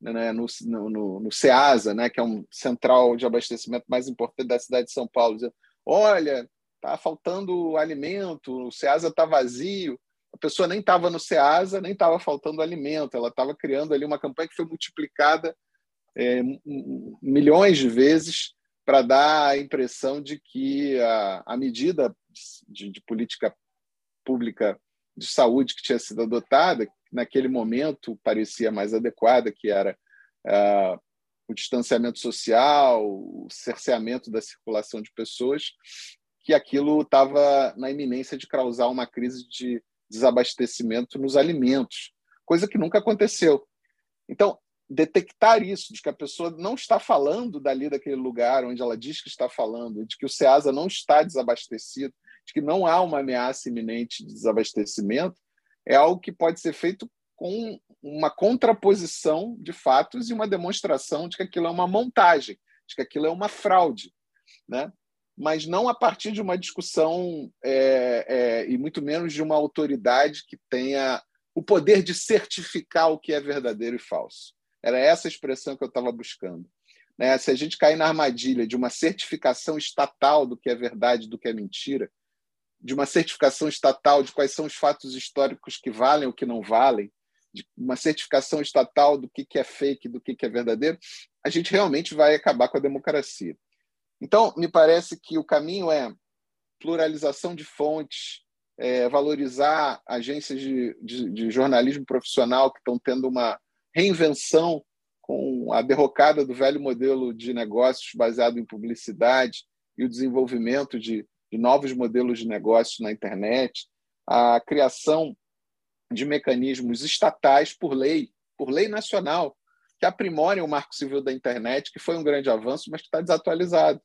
né, no, no, no CEASA, né, que é um central de abastecimento mais importante da cidade de São Paulo, dizendo, olha, está faltando alimento, o CEASA está vazio. A pessoa nem estava no CEASA, nem estava faltando alimento, ela estava criando ali uma campanha que foi multiplicada é, milhões de vezes para dar a impressão de que a, a medida de, de política pública de saúde que tinha sido adotada, naquele momento parecia mais adequada, que era uh, o distanciamento social, o cerceamento da circulação de pessoas, que aquilo estava na iminência de causar uma crise de desabastecimento nos alimentos, coisa que nunca aconteceu. Então, detectar isso, de que a pessoa não está falando dali daquele lugar onde ela diz que está falando, de que o SEASA não está desabastecido, de que não há uma ameaça iminente de desabastecimento, é algo que pode ser feito com uma contraposição de fatos e uma demonstração de que aquilo é uma montagem, de que aquilo é uma fraude, né? mas não a partir de uma discussão é, é, e muito menos de uma autoridade que tenha o poder de certificar o que é verdadeiro e falso. Era essa expressão que eu estava buscando. Né? Se a gente cair na armadilha de uma certificação estatal do que é verdade, do que é mentira, de uma certificação estatal de quais são os fatos históricos que valem ou que não valem, de uma certificação estatal do que, é fake, do que, que é verdadeiro, a gente realmente vai acabar com a democracia. Então, me parece que o caminho é pluralização de fontes, é, valorizar agências de, de, de jornalismo profissional que estão tendo uma reinvenção com a derrocada do velho modelo de negócios baseado em publicidade e o desenvolvimento de de novos modelos de negócio na internet, a criação de mecanismos estatais por lei, por lei nacional, que aprimorem o Marco Civil da Internet, que foi um grande avanço, mas que está desatualizado.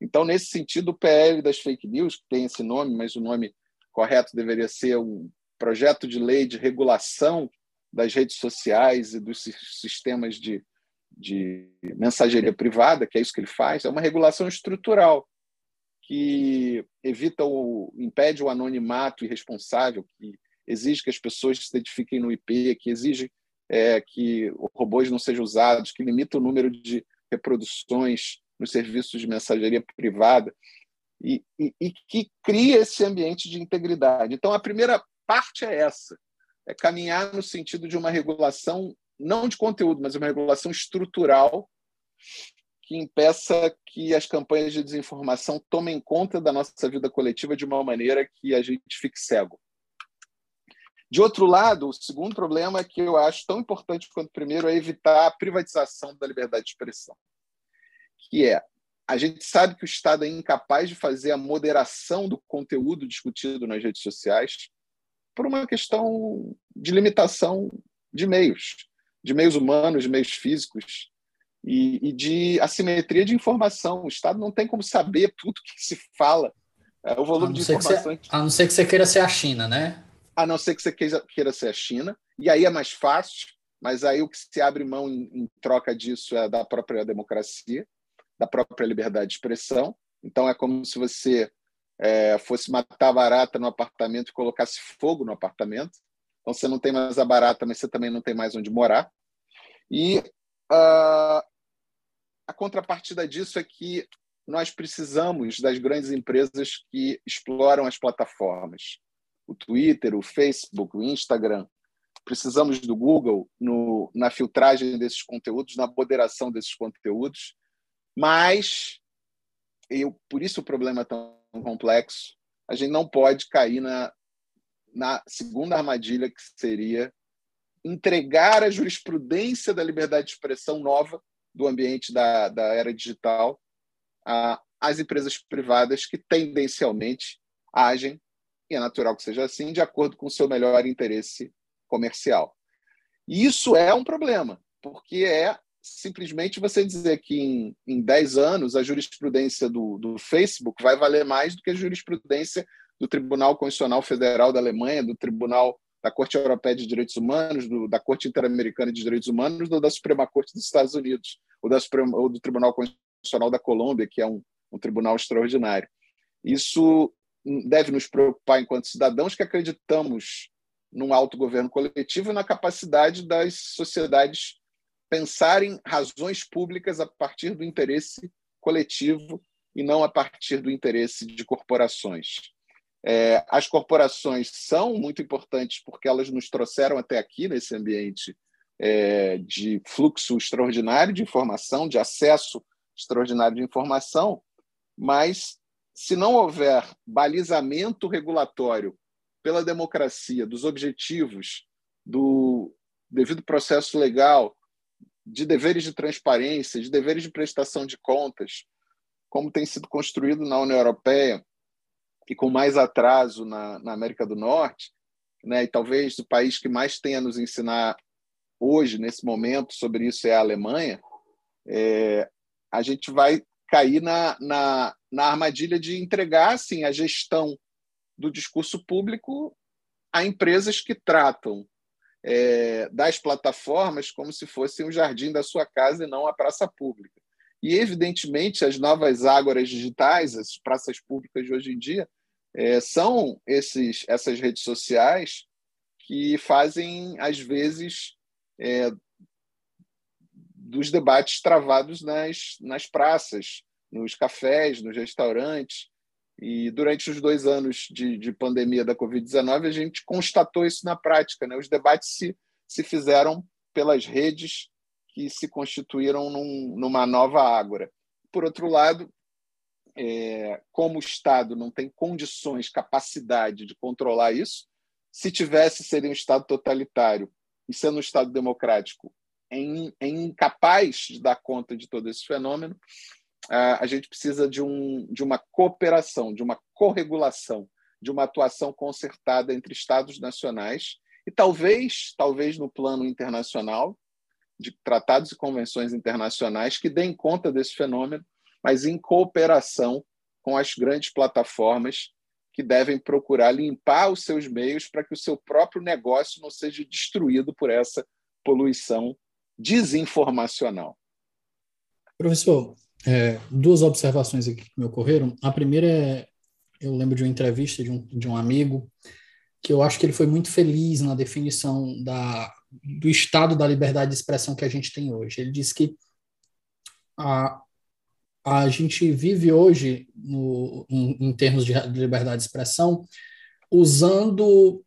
Então, nesse sentido, o PL das fake news, que tem esse nome, mas o nome correto deveria ser um projeto de lei de regulação das redes sociais e dos sistemas de, de mensageria privada, que é isso que ele faz, é uma regulação estrutural que evita o impede o anonimato irresponsável, que exige que as pessoas se identifiquem no IP, que exige é, que robôs não sejam usados, que limita o número de reproduções nos serviços de mensageria privada e, e, e que cria esse ambiente de integridade. Então, a primeira parte é essa, é caminhar no sentido de uma regulação não de conteúdo, mas uma regulação estrutural que impeça que as campanhas de desinformação tomem conta da nossa vida coletiva de uma maneira que a gente fique cego. De outro lado, o segundo problema que eu acho tão importante quanto o primeiro é evitar a privatização da liberdade de expressão, que é a gente sabe que o Estado é incapaz de fazer a moderação do conteúdo discutido nas redes sociais por uma questão de limitação de meios, de meios humanos, de meios físicos e, e, de assimetria de informação. O Estado não tem como saber tudo que se fala. É, o volume de informações. Você, a não ser que você queira ser a China, né? A não ser que você queira, queira ser a China. E aí é mais fácil, mas aí o que se abre mão em, em troca disso é da própria democracia, da própria liberdade de expressão. Então é como se você é, fosse matar a barata no apartamento e colocasse fogo no apartamento. Então você não tem mais a barata, mas você também não tem mais onde morar. E uh, a contrapartida disso é que nós precisamos das grandes empresas que exploram as plataformas. O Twitter, o Facebook, o Instagram. Precisamos do Google no, na filtragem desses conteúdos, na moderação desses conteúdos. Mas, eu, por isso o problema é tão complexo, a gente não pode cair na, na segunda armadilha, que seria entregar a jurisprudência da liberdade de expressão nova do ambiente da, da era digital às empresas privadas que tendencialmente agem, e é natural que seja assim, de acordo com o seu melhor interesse comercial. E isso é um problema, porque é simplesmente você dizer que em, em 10 anos a jurisprudência do, do Facebook vai valer mais do que a jurisprudência do Tribunal Constitucional Federal da Alemanha, do Tribunal da Corte Europeia de Direitos Humanos, do, da Corte Interamericana de Direitos Humanos, ou da Suprema Corte dos Estados Unidos, ou, da Suprema, ou do Tribunal Constitucional da Colômbia, que é um, um tribunal extraordinário. Isso deve nos preocupar enquanto cidadãos que acreditamos num autogoverno coletivo e na capacidade das sociedades pensarem razões públicas a partir do interesse coletivo e não a partir do interesse de corporações. É, as corporações são muito importantes porque elas nos trouxeram até aqui nesse ambiente é, de fluxo extraordinário de informação, de acesso extraordinário de informação, mas se não houver balizamento regulatório pela democracia, dos objetivos, do devido processo legal, de deveres de transparência, de deveres de prestação de contas, como tem sido construído na União Europeia, e com mais atraso na, na América do Norte, né, e talvez o país que mais tem a nos ensinar hoje, nesse momento, sobre isso é a Alemanha, é, a gente vai cair na, na, na armadilha de entregar assim, a gestão do discurso público a empresas que tratam é, das plataformas como se fosse um jardim da sua casa e não a praça pública. E, evidentemente, as novas ágoras digitais, as praças públicas de hoje em dia, é, são esses, essas redes sociais que fazem, às vezes, é, dos debates travados nas, nas praças, nos cafés, nos restaurantes. E durante os dois anos de, de pandemia da Covid-19, a gente constatou isso na prática. Né? Os debates se, se fizeram pelas redes que se constituíram num, numa nova ágora. Por outro lado, é, como o Estado não tem condições, capacidade de controlar isso, se tivesse, seria um Estado totalitário. E sendo um Estado democrático é, é incapaz de dar conta de todo esse fenômeno, a gente precisa de, um, de uma cooperação, de uma corregulação, de uma atuação concertada entre estados nacionais e talvez, talvez no plano internacional, de tratados e convenções internacionais que deem conta desse fenômeno, mas em cooperação com as grandes plataformas que devem procurar limpar os seus meios para que o seu próprio negócio não seja destruído por essa poluição desinformacional. Professor, é, duas observações aqui que me ocorreram. A primeira é, eu lembro de uma entrevista de um, de um amigo que eu acho que ele foi muito feliz na definição da, do estado da liberdade de expressão que a gente tem hoje. Ele disse que a, a gente vive hoje, no, em, em termos de liberdade de expressão, usando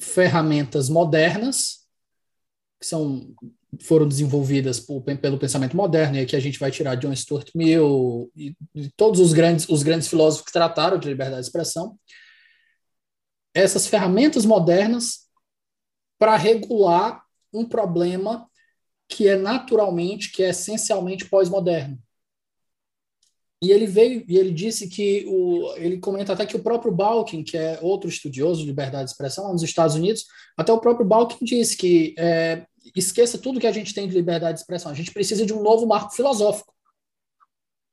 ferramentas modernas, que são, foram desenvolvidas por, pelo pensamento moderno, e que a gente vai tirar John Stuart Mill e, e todos os grandes, os grandes filósofos que trataram de liberdade de expressão, essas ferramentas modernas para regular um problema que é naturalmente, que é essencialmente pós-moderno. E ele veio e ele disse que o, ele comenta até que o próprio Balkin, que é outro estudioso de liberdade de expressão lá nos Estados Unidos, até o próprio Balkin disse que é, esqueça tudo que a gente tem de liberdade de expressão. A gente precisa de um novo marco filosófico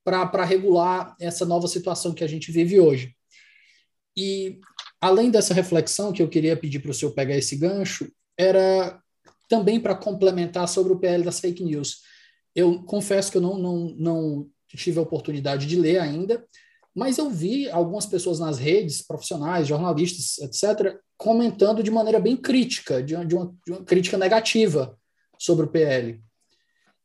para regular essa nova situação que a gente vive hoje. E além dessa reflexão que eu queria pedir para o senhor pegar esse gancho, era também para complementar sobre o PL das fake news. Eu confesso que eu não, não, não tive a oportunidade de ler ainda, mas eu vi algumas pessoas nas redes, profissionais, jornalistas, etc., comentando de maneira bem crítica, de uma, de uma, de uma crítica negativa sobre o PL.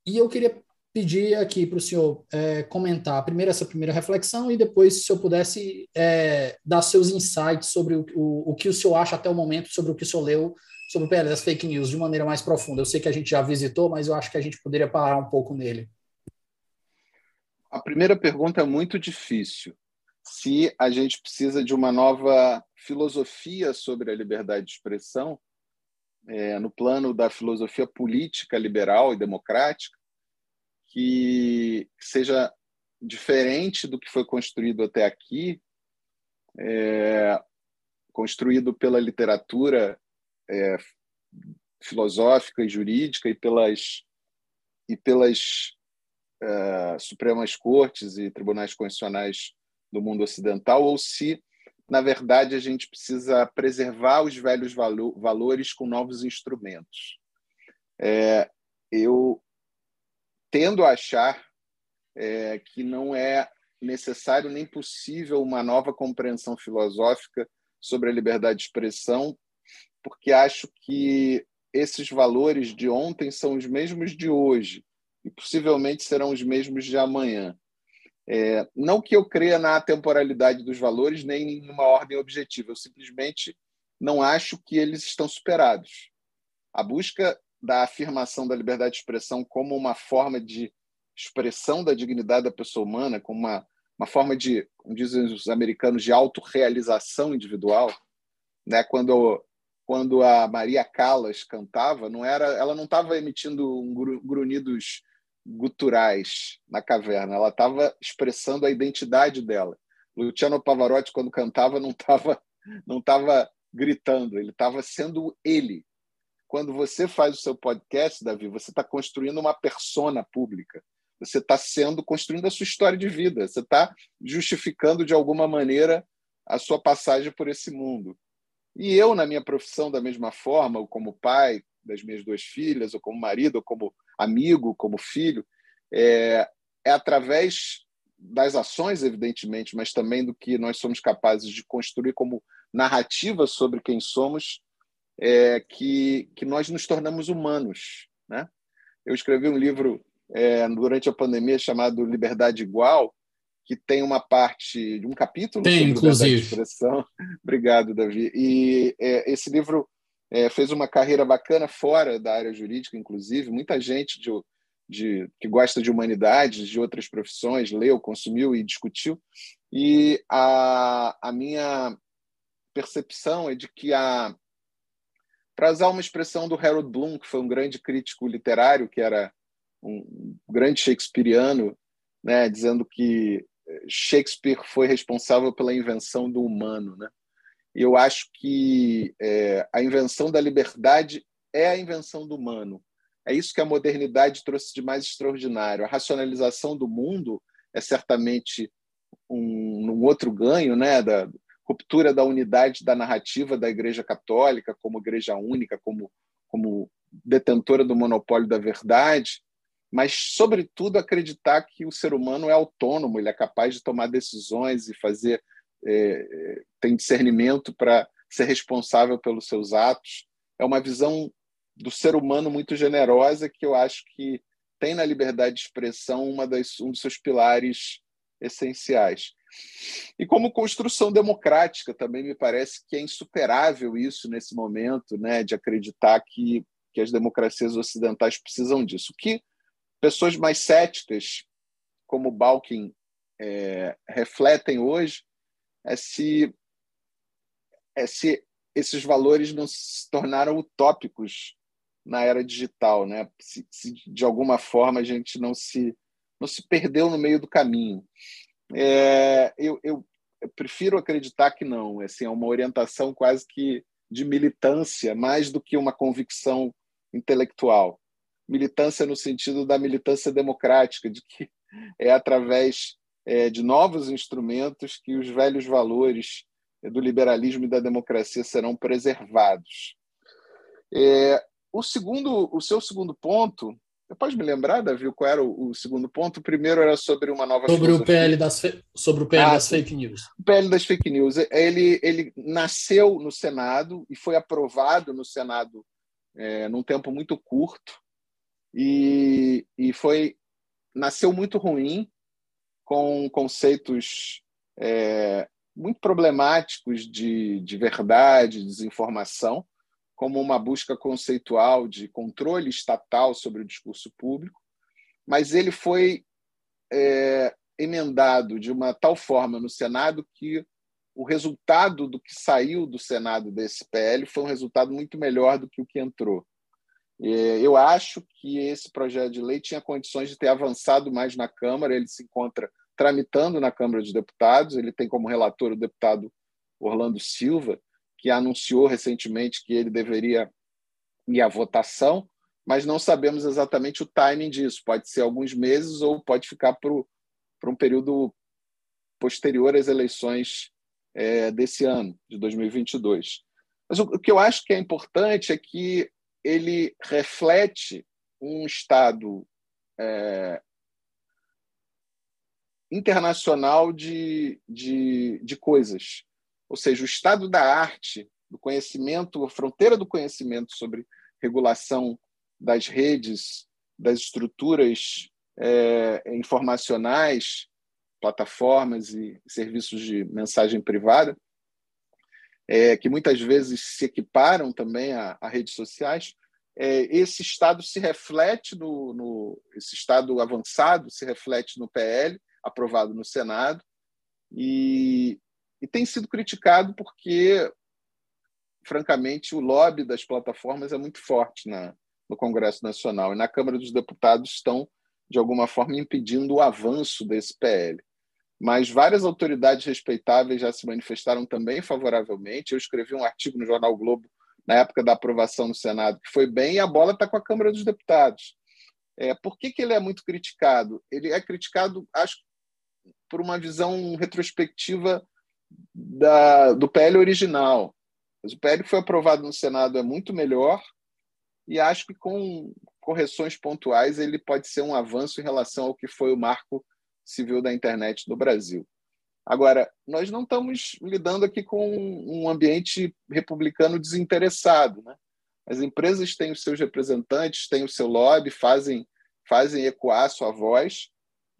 E eu queria pedir aqui para o senhor é, comentar primeiro essa primeira reflexão e depois, se eu pudesse, é, dar seus insights sobre o, o, o, que o senhor acha até o momento, sobre o que o senhor leu sobre o PL das fake news de maneira mais profunda. Eu sei que a gente já visitou, mas eu acho que a gente poderia parar um pouco nele. A primeira pergunta é muito difícil. Se a gente precisa de uma nova filosofia sobre a liberdade de expressão, é, no plano da filosofia política liberal e democrática, que seja diferente do que foi construído até aqui, é, construído pela literatura é, filosófica e jurídica e pelas e pelas uh, Supremas Cortes e tribunais constitucionais do mundo ocidental, ou se, na verdade, a gente precisa preservar os velhos valo valores com novos instrumentos. É, eu tendo a achar é, que não é necessário nem possível uma nova compreensão filosófica sobre a liberdade de expressão, porque acho que esses valores de ontem são os mesmos de hoje e possivelmente serão os mesmos de amanhã. É, não que eu creia na temporalidade dos valores nem em uma ordem objetiva, eu simplesmente não acho que eles estão superados. A busca da afirmação da liberdade de expressão como uma forma de expressão da dignidade da pessoa humana, como uma, uma forma de, como dizem os americanos, de autorrealização individual, né? quando quando a Maria Callas cantava, não era, ela não estava emitindo um grunhidos guturais na caverna, ela estava expressando a identidade dela. Luciano Pavarotti, quando cantava, não estava não tava gritando, ele estava sendo ele. Quando você faz o seu podcast, Davi, você está construindo uma persona pública. Você está sendo construindo a sua história de vida. Você está justificando de alguma maneira a sua passagem por esse mundo. E eu, na minha profissão, da mesma forma, ou como pai das minhas duas filhas, ou como marido, ou como amigo, como filho, é, é através das ações, evidentemente, mas também do que nós somos capazes de construir como narrativa sobre quem somos, é, que, que nós nos tornamos humanos. Né? Eu escrevi um livro é, durante a pandemia chamado Liberdade Igual, que tem uma parte de um capítulo tem, inclusive. expressão. Obrigado, Davi. E é, esse livro é, fez uma carreira bacana fora da área jurídica, inclusive. Muita gente de, de, que gosta de humanidades, de outras profissões, leu, consumiu e discutiu. E a, a minha percepção é de que a para usar uma expressão do Harold Bloom, que foi um grande crítico literário, que era um grande shakespeariano, né, dizendo que Shakespeare foi responsável pela invenção do humano, né? E eu acho que é, a invenção da liberdade é a invenção do humano. É isso que a modernidade trouxe de mais extraordinário. A racionalização do mundo é certamente um, um outro ganho, né? Da ruptura da unidade da narrativa da Igreja Católica como igreja única, como, como detentora do monopólio da verdade, mas, sobretudo, acreditar que o ser humano é autônomo, ele é capaz de tomar decisões e fazer, é, tem discernimento para ser responsável pelos seus atos. É uma visão do ser humano muito generosa que eu acho que tem na liberdade de expressão uma das, um dos seus pilares essenciais. E como construção democrática também me parece que é insuperável isso nesse momento, né, de acreditar que, que as democracias ocidentais precisam disso. Que pessoas mais céticas, como Balkin, é, refletem hoje é se, é se esses valores não se tornaram utópicos na era digital, né? Se, se, de alguma forma a gente não se não se perdeu no meio do caminho. É, eu, eu, prefiro acreditar que não. Assim, é uma orientação quase que de militância, mais do que uma convicção intelectual. Militância no sentido da militância democrática, de que é através é, de novos instrumentos que os velhos valores do liberalismo e da democracia serão preservados. É, o segundo, o seu segundo ponto, você pode me lembrar, Davi, qual era o, o segundo ponto? O primeiro era sobre uma nova sobre filosofia. o PL das sobre o PL ah, das fake news. O PL das fake news. Ele ele nasceu no Senado e foi aprovado no Senado é, num tempo muito curto e, e foi nasceu muito ruim com conceitos é, muito problemáticos de, de verdade, desinformação como uma busca conceitual de controle estatal sobre o discurso público, mas ele foi é, emendado de uma tal forma no Senado que o resultado do que saiu do Senado desse PL foi um resultado muito melhor do que o que entrou. É, eu acho que esse projeto de lei tinha condições de ter avançado mais na Câmara, ele se encontra tramitando na Câmara dos Deputados, ele tem como relator o deputado Orlando Silva, que anunciou recentemente que ele deveria ir à votação, mas não sabemos exatamente o timing disso. Pode ser alguns meses ou pode ficar para um período posterior às eleições é, desse ano, de 2022. Mas o, o que eu acho que é importante é que ele reflete um Estado é, internacional de, de, de coisas ou seja, o estado da arte, do conhecimento, a fronteira do conhecimento sobre regulação das redes, das estruturas é, informacionais, plataformas e serviços de mensagem privada, é, que muitas vezes se equiparam também a, a redes sociais, é, esse estado se reflete no, no, esse estado avançado se reflete no PL aprovado no Senado e, tem sido criticado porque, francamente, o lobby das plataformas é muito forte na, no Congresso Nacional e na Câmara dos Deputados estão, de alguma forma, impedindo o avanço desse PL. Mas várias autoridades respeitáveis já se manifestaram também favoravelmente. Eu escrevi um artigo no Jornal Globo na época da aprovação no Senado, que foi bem, e a bola está com a Câmara dos Deputados. É, por que, que ele é muito criticado? Ele é criticado, acho, por uma visão retrospectiva da, do PL original. Mas o PL que foi aprovado no Senado é muito melhor e acho que com correções pontuais ele pode ser um avanço em relação ao que foi o marco civil da internet no Brasil. Agora, nós não estamos lidando aqui com um ambiente republicano desinteressado. Né? As empresas têm os seus representantes, têm o seu lobby, fazem, fazem ecoar a sua voz,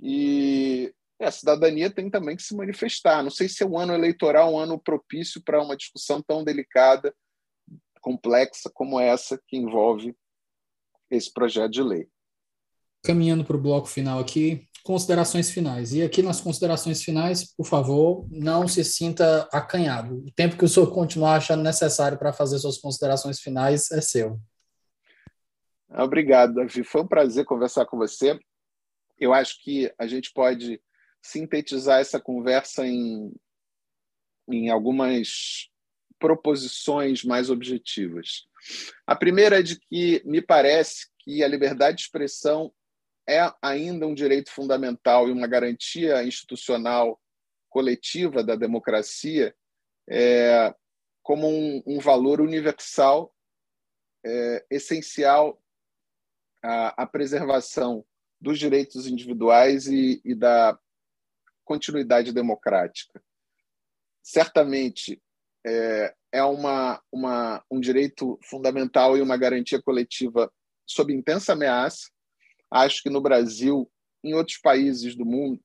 e é, a cidadania tem também que se manifestar. Não sei se é um ano eleitoral um ano propício para uma discussão tão delicada, complexa como essa que envolve esse projeto de lei. Caminhando para o bloco final aqui, considerações finais. E aqui nas considerações finais, por favor, não se sinta acanhado. O tempo que o senhor continuar achando necessário para fazer suas considerações finais é seu. Obrigado, Davi. Foi um prazer conversar com você. Eu acho que a gente pode sintetizar essa conversa em, em algumas proposições mais objetivas. A primeira é de que me parece que a liberdade de expressão é ainda um direito fundamental e uma garantia institucional coletiva da democracia é, como um, um, valor universal é, essencial à, à, preservação dos direitos individuais e, e da continuidade democrática. Certamente, é, é uma, uma, um direito fundamental e uma garantia coletiva sob intensa ameaça. Acho que no Brasil, em outros países do mundo,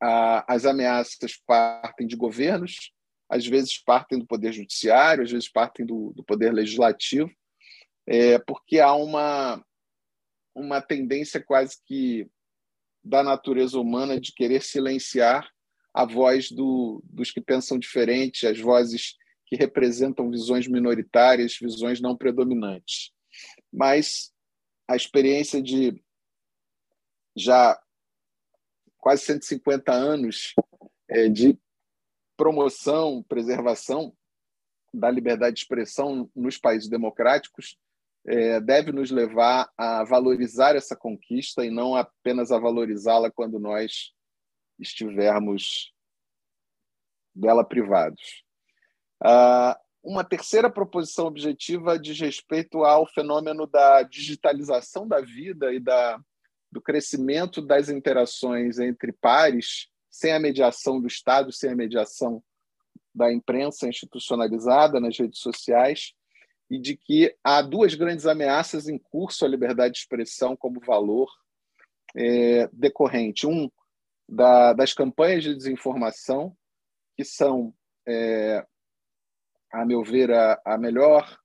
as ameaças partem de governos, às vezes partem do poder judiciário, às vezes partem do, do poder legislativo, é, porque há uma, uma tendência quase que da natureza humana de querer silenciar a voz do, dos que pensam diferente, as vozes que representam visões minoritárias, visões não predominantes. Mas a experiência de já quase 150 anos é, de promoção, preservação da liberdade de expressão nos países democráticos é, deve nos levar a valorizar essa conquista e não apenas a valorizá-la quando nós estivermos dela privados. Uh, uma terceira proposição objetiva diz respeito ao fenômeno da digitalização da vida e da, do crescimento das interações entre pares, sem a mediação do Estado, sem a mediação da imprensa institucionalizada nas redes sociais, e de que há duas grandes ameaças em curso à liberdade de expressão como valor é, decorrente. Um, da, das campanhas de desinformação, que são, é, a meu ver, a, a melhor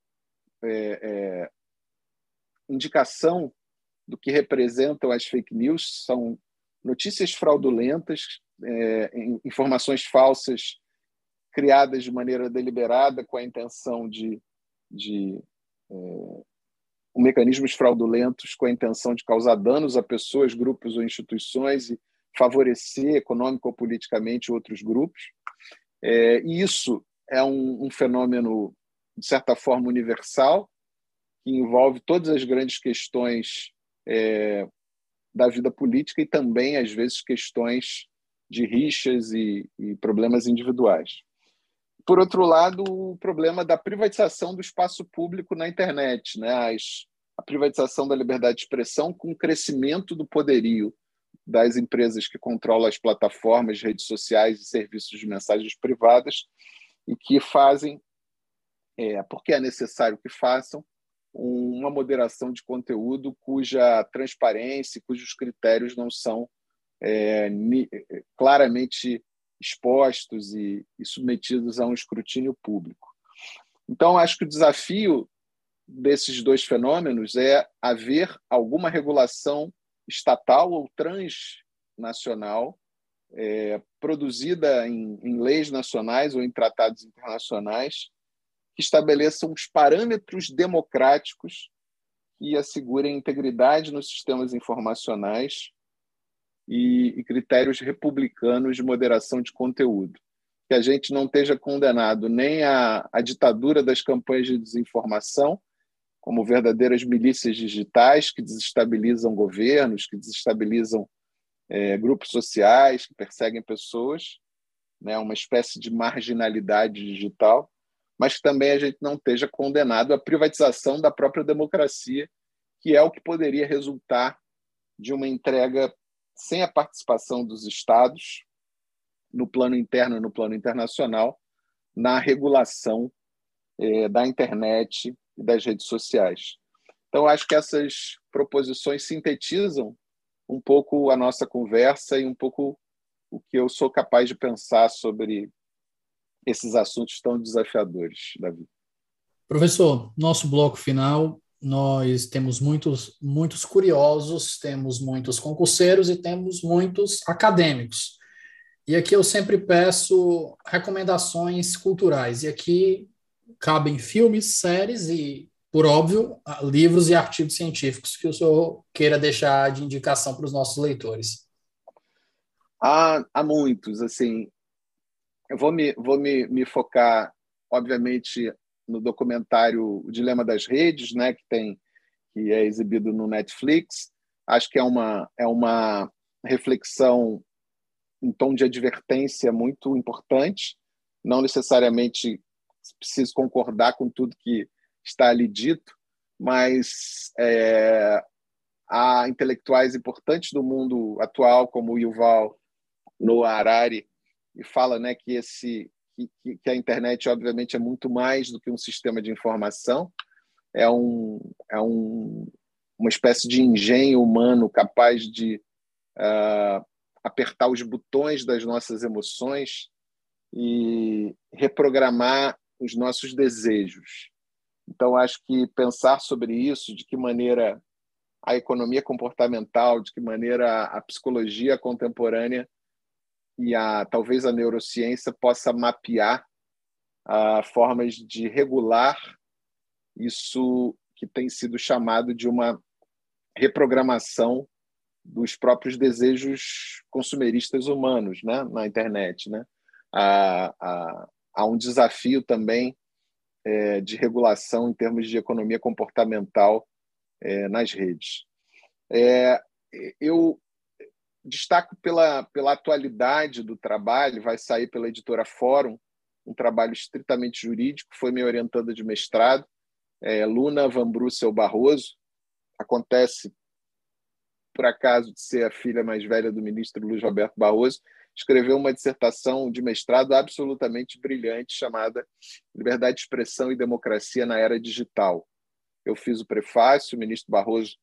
é, é, indicação do que representam as fake news, são notícias fraudulentas, é, informações falsas criadas de maneira deliberada com a intenção de, de é, mecanismos fraudulentos com a intenção de causar danos a pessoas, grupos ou instituições e favorecer econômico ou politicamente outros grupos. É, e isso é um, um fenômeno, de certa forma, universal, que envolve todas as grandes questões é, da vida política e também, às vezes, questões de rixas e, e, problemas individuais. Por outro lado, o problema da privatização do espaço público na internet, né? As, a privatização da liberdade de expressão com o crescimento do poderio das empresas que controlam as plataformas, redes sociais e serviços de mensagens privadas e que fazem, é, porque é necessário que façam, uma moderação de conteúdo cuja transparência, cujos critérios não são é, claramente expostos e, e submetidos a um escrutínio público. Então, acho que o desafio desses dois fenômenos é haver alguma regulação estatal ou transnacional, é, produzida em, em leis nacionais ou em tratados internacionais, que estabeleçam os parâmetros democráticos que assegurem integridade nos sistemas informacionais e, e, critérios republicanos de moderação de conteúdo. Que a gente não esteja condenado nem à, à ditadura das campanhas de desinformação, como verdadeiras milícias digitais que desestabilizam governos, que desestabilizam é, grupos sociais, que perseguem pessoas, né, uma espécie de marginalidade digital, mas que também a gente não esteja condenado à privatização da própria democracia, que é o que poderia resultar de uma entrega sem a participação dos estados no plano interno e no plano internacional na regulação é, da internet e das redes sociais. Então, acho que essas proposições sintetizam um pouco a nossa conversa e um pouco o que eu sou capaz de pensar sobre esses assuntos tão desafiadores, Davi. Professor, nosso bloco final, nós temos muitos, muitos curiosos, temos muitos concurseiros e temos muitos acadêmicos. E aqui eu sempre peço recomendações culturais. E aqui cabem filmes, séries e, por óbvio, livros e artigos científicos que o senhor queira deixar de indicação para os nossos leitores. Há, há muitos, assim. Eu vou me, vou me, me focar, obviamente, no documentário O Dilema das Redes, né, que tem que é exibido no Netflix. Acho que é uma é uma reflexão em tom de advertência muito importante. Não necessariamente preciso concordar com tudo que está ali dito, mas é, há intelectuais importantes do mundo atual, como o Yuval Noah Harari, e fala né, que, esse, que, que a internet, obviamente, é muito mais do que um sistema de informação, é, um, é um, uma espécie de engenho humano capaz de uh, apertar os botões das nossas emoções e reprogramar os nossos desejos. Então, acho que pensar sobre isso, de que maneira a economia comportamental, de que maneira a psicologia contemporânea e a talvez a neurociência possa mapear uh, formas de regular isso que tem sido chamado de uma reprogramação dos próprios desejos consumeristas humanos né, na internet. Né? Há, há, há um desafio também é, de regulação em termos de economia comportamental é, nas redes. É, eu destaco pela, pela atualidade do trabalho, vai sair pela editora Fórum, um trabalho estritamente jurídico, foi minha orientanda de mestrado, é, Luna Van Brussel Barroso. Acontece, por acaso, de ser a filha mais velha do ministro Luiz Roberto Barroso, escreveu uma dissertação de mestrado absolutamente brilhante chamada Liberdade de Expressão e Democracia na Era Digital. Eu fiz o prefácio, o ministro Barroso,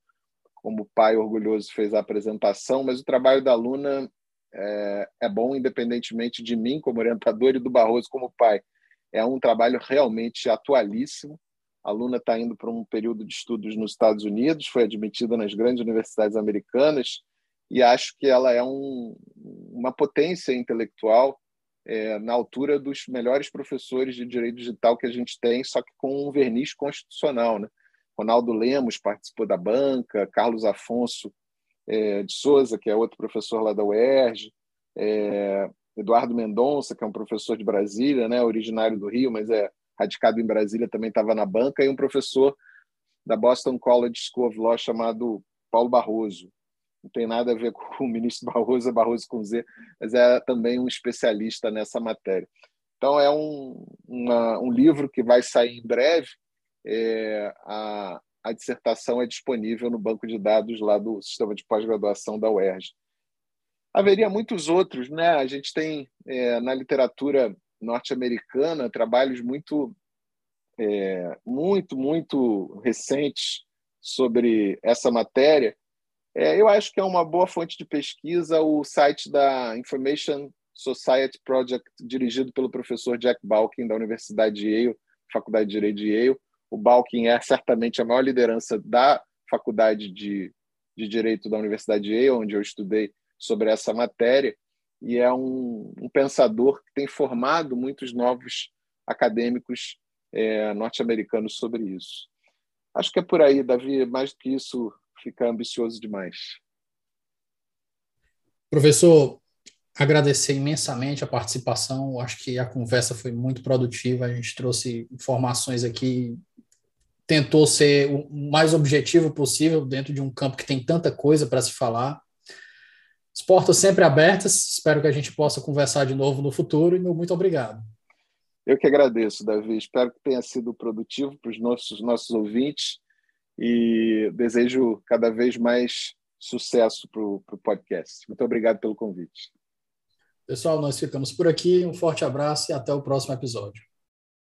como pai orgulhoso, fez a apresentação, mas o trabalho da Luna é, é bom, independentemente de mim como orientador e do Barroso como pai. É um trabalho realmente atualíssimo a aluna está indo para um período de estudos nos Estados Unidos, foi admitida nas grandes universidades americanas e acho que ela é um, uma potência intelectual é, na altura dos melhores professores de direito digital que a gente tem, só que com um verniz constitucional. Né? Ronaldo Lemos participou da banca, Carlos Afonso é, de Souza, que é outro professor lá da UERJ, é, Eduardo Mendonça, que é um professor de Brasília, né, originário do Rio, mas é radicado em Brasília, também estava na banca, e um professor da Boston College School of Law chamado Paulo Barroso. Não tem nada a ver com o ministro Barroso, é Barroso com Z, mas é também um especialista nessa matéria. Então, é um, uma, um livro que vai sair em breve. É, a, a dissertação é disponível no banco de dados lá do sistema de pós-graduação da UERJ. Haveria muitos outros, né? A gente tem é, na literatura norte-americana, trabalhos muito, é, muito, muito recentes sobre essa matéria. É, eu acho que é uma boa fonte de pesquisa o site da Information Society Project, dirigido pelo professor Jack Balkin, da Universidade de Yale, Faculdade de Direito de Yale. O Balkin é certamente a maior liderança da Faculdade de, de Direito da Universidade de Yale, onde eu estudei sobre essa matéria e é um, um pensador que tem formado muitos novos acadêmicos é, norte-americanos sobre isso. Acho que é por aí, Davi. Mais do que isso, fica ambicioso demais. Professor, agradecer imensamente a participação. Acho que a conversa foi muito produtiva. A gente trouxe informações aqui, tentou ser o mais objetivo possível dentro de um campo que tem tanta coisa para se falar. As portas sempre abertas. Espero que a gente possa conversar de novo no futuro. E meu muito obrigado. Eu que agradeço, Davi. Espero que tenha sido produtivo para os nossos, nossos ouvintes e desejo cada vez mais sucesso para o podcast. Muito obrigado pelo convite. Pessoal, nós ficamos por aqui. Um forte abraço e até o próximo episódio.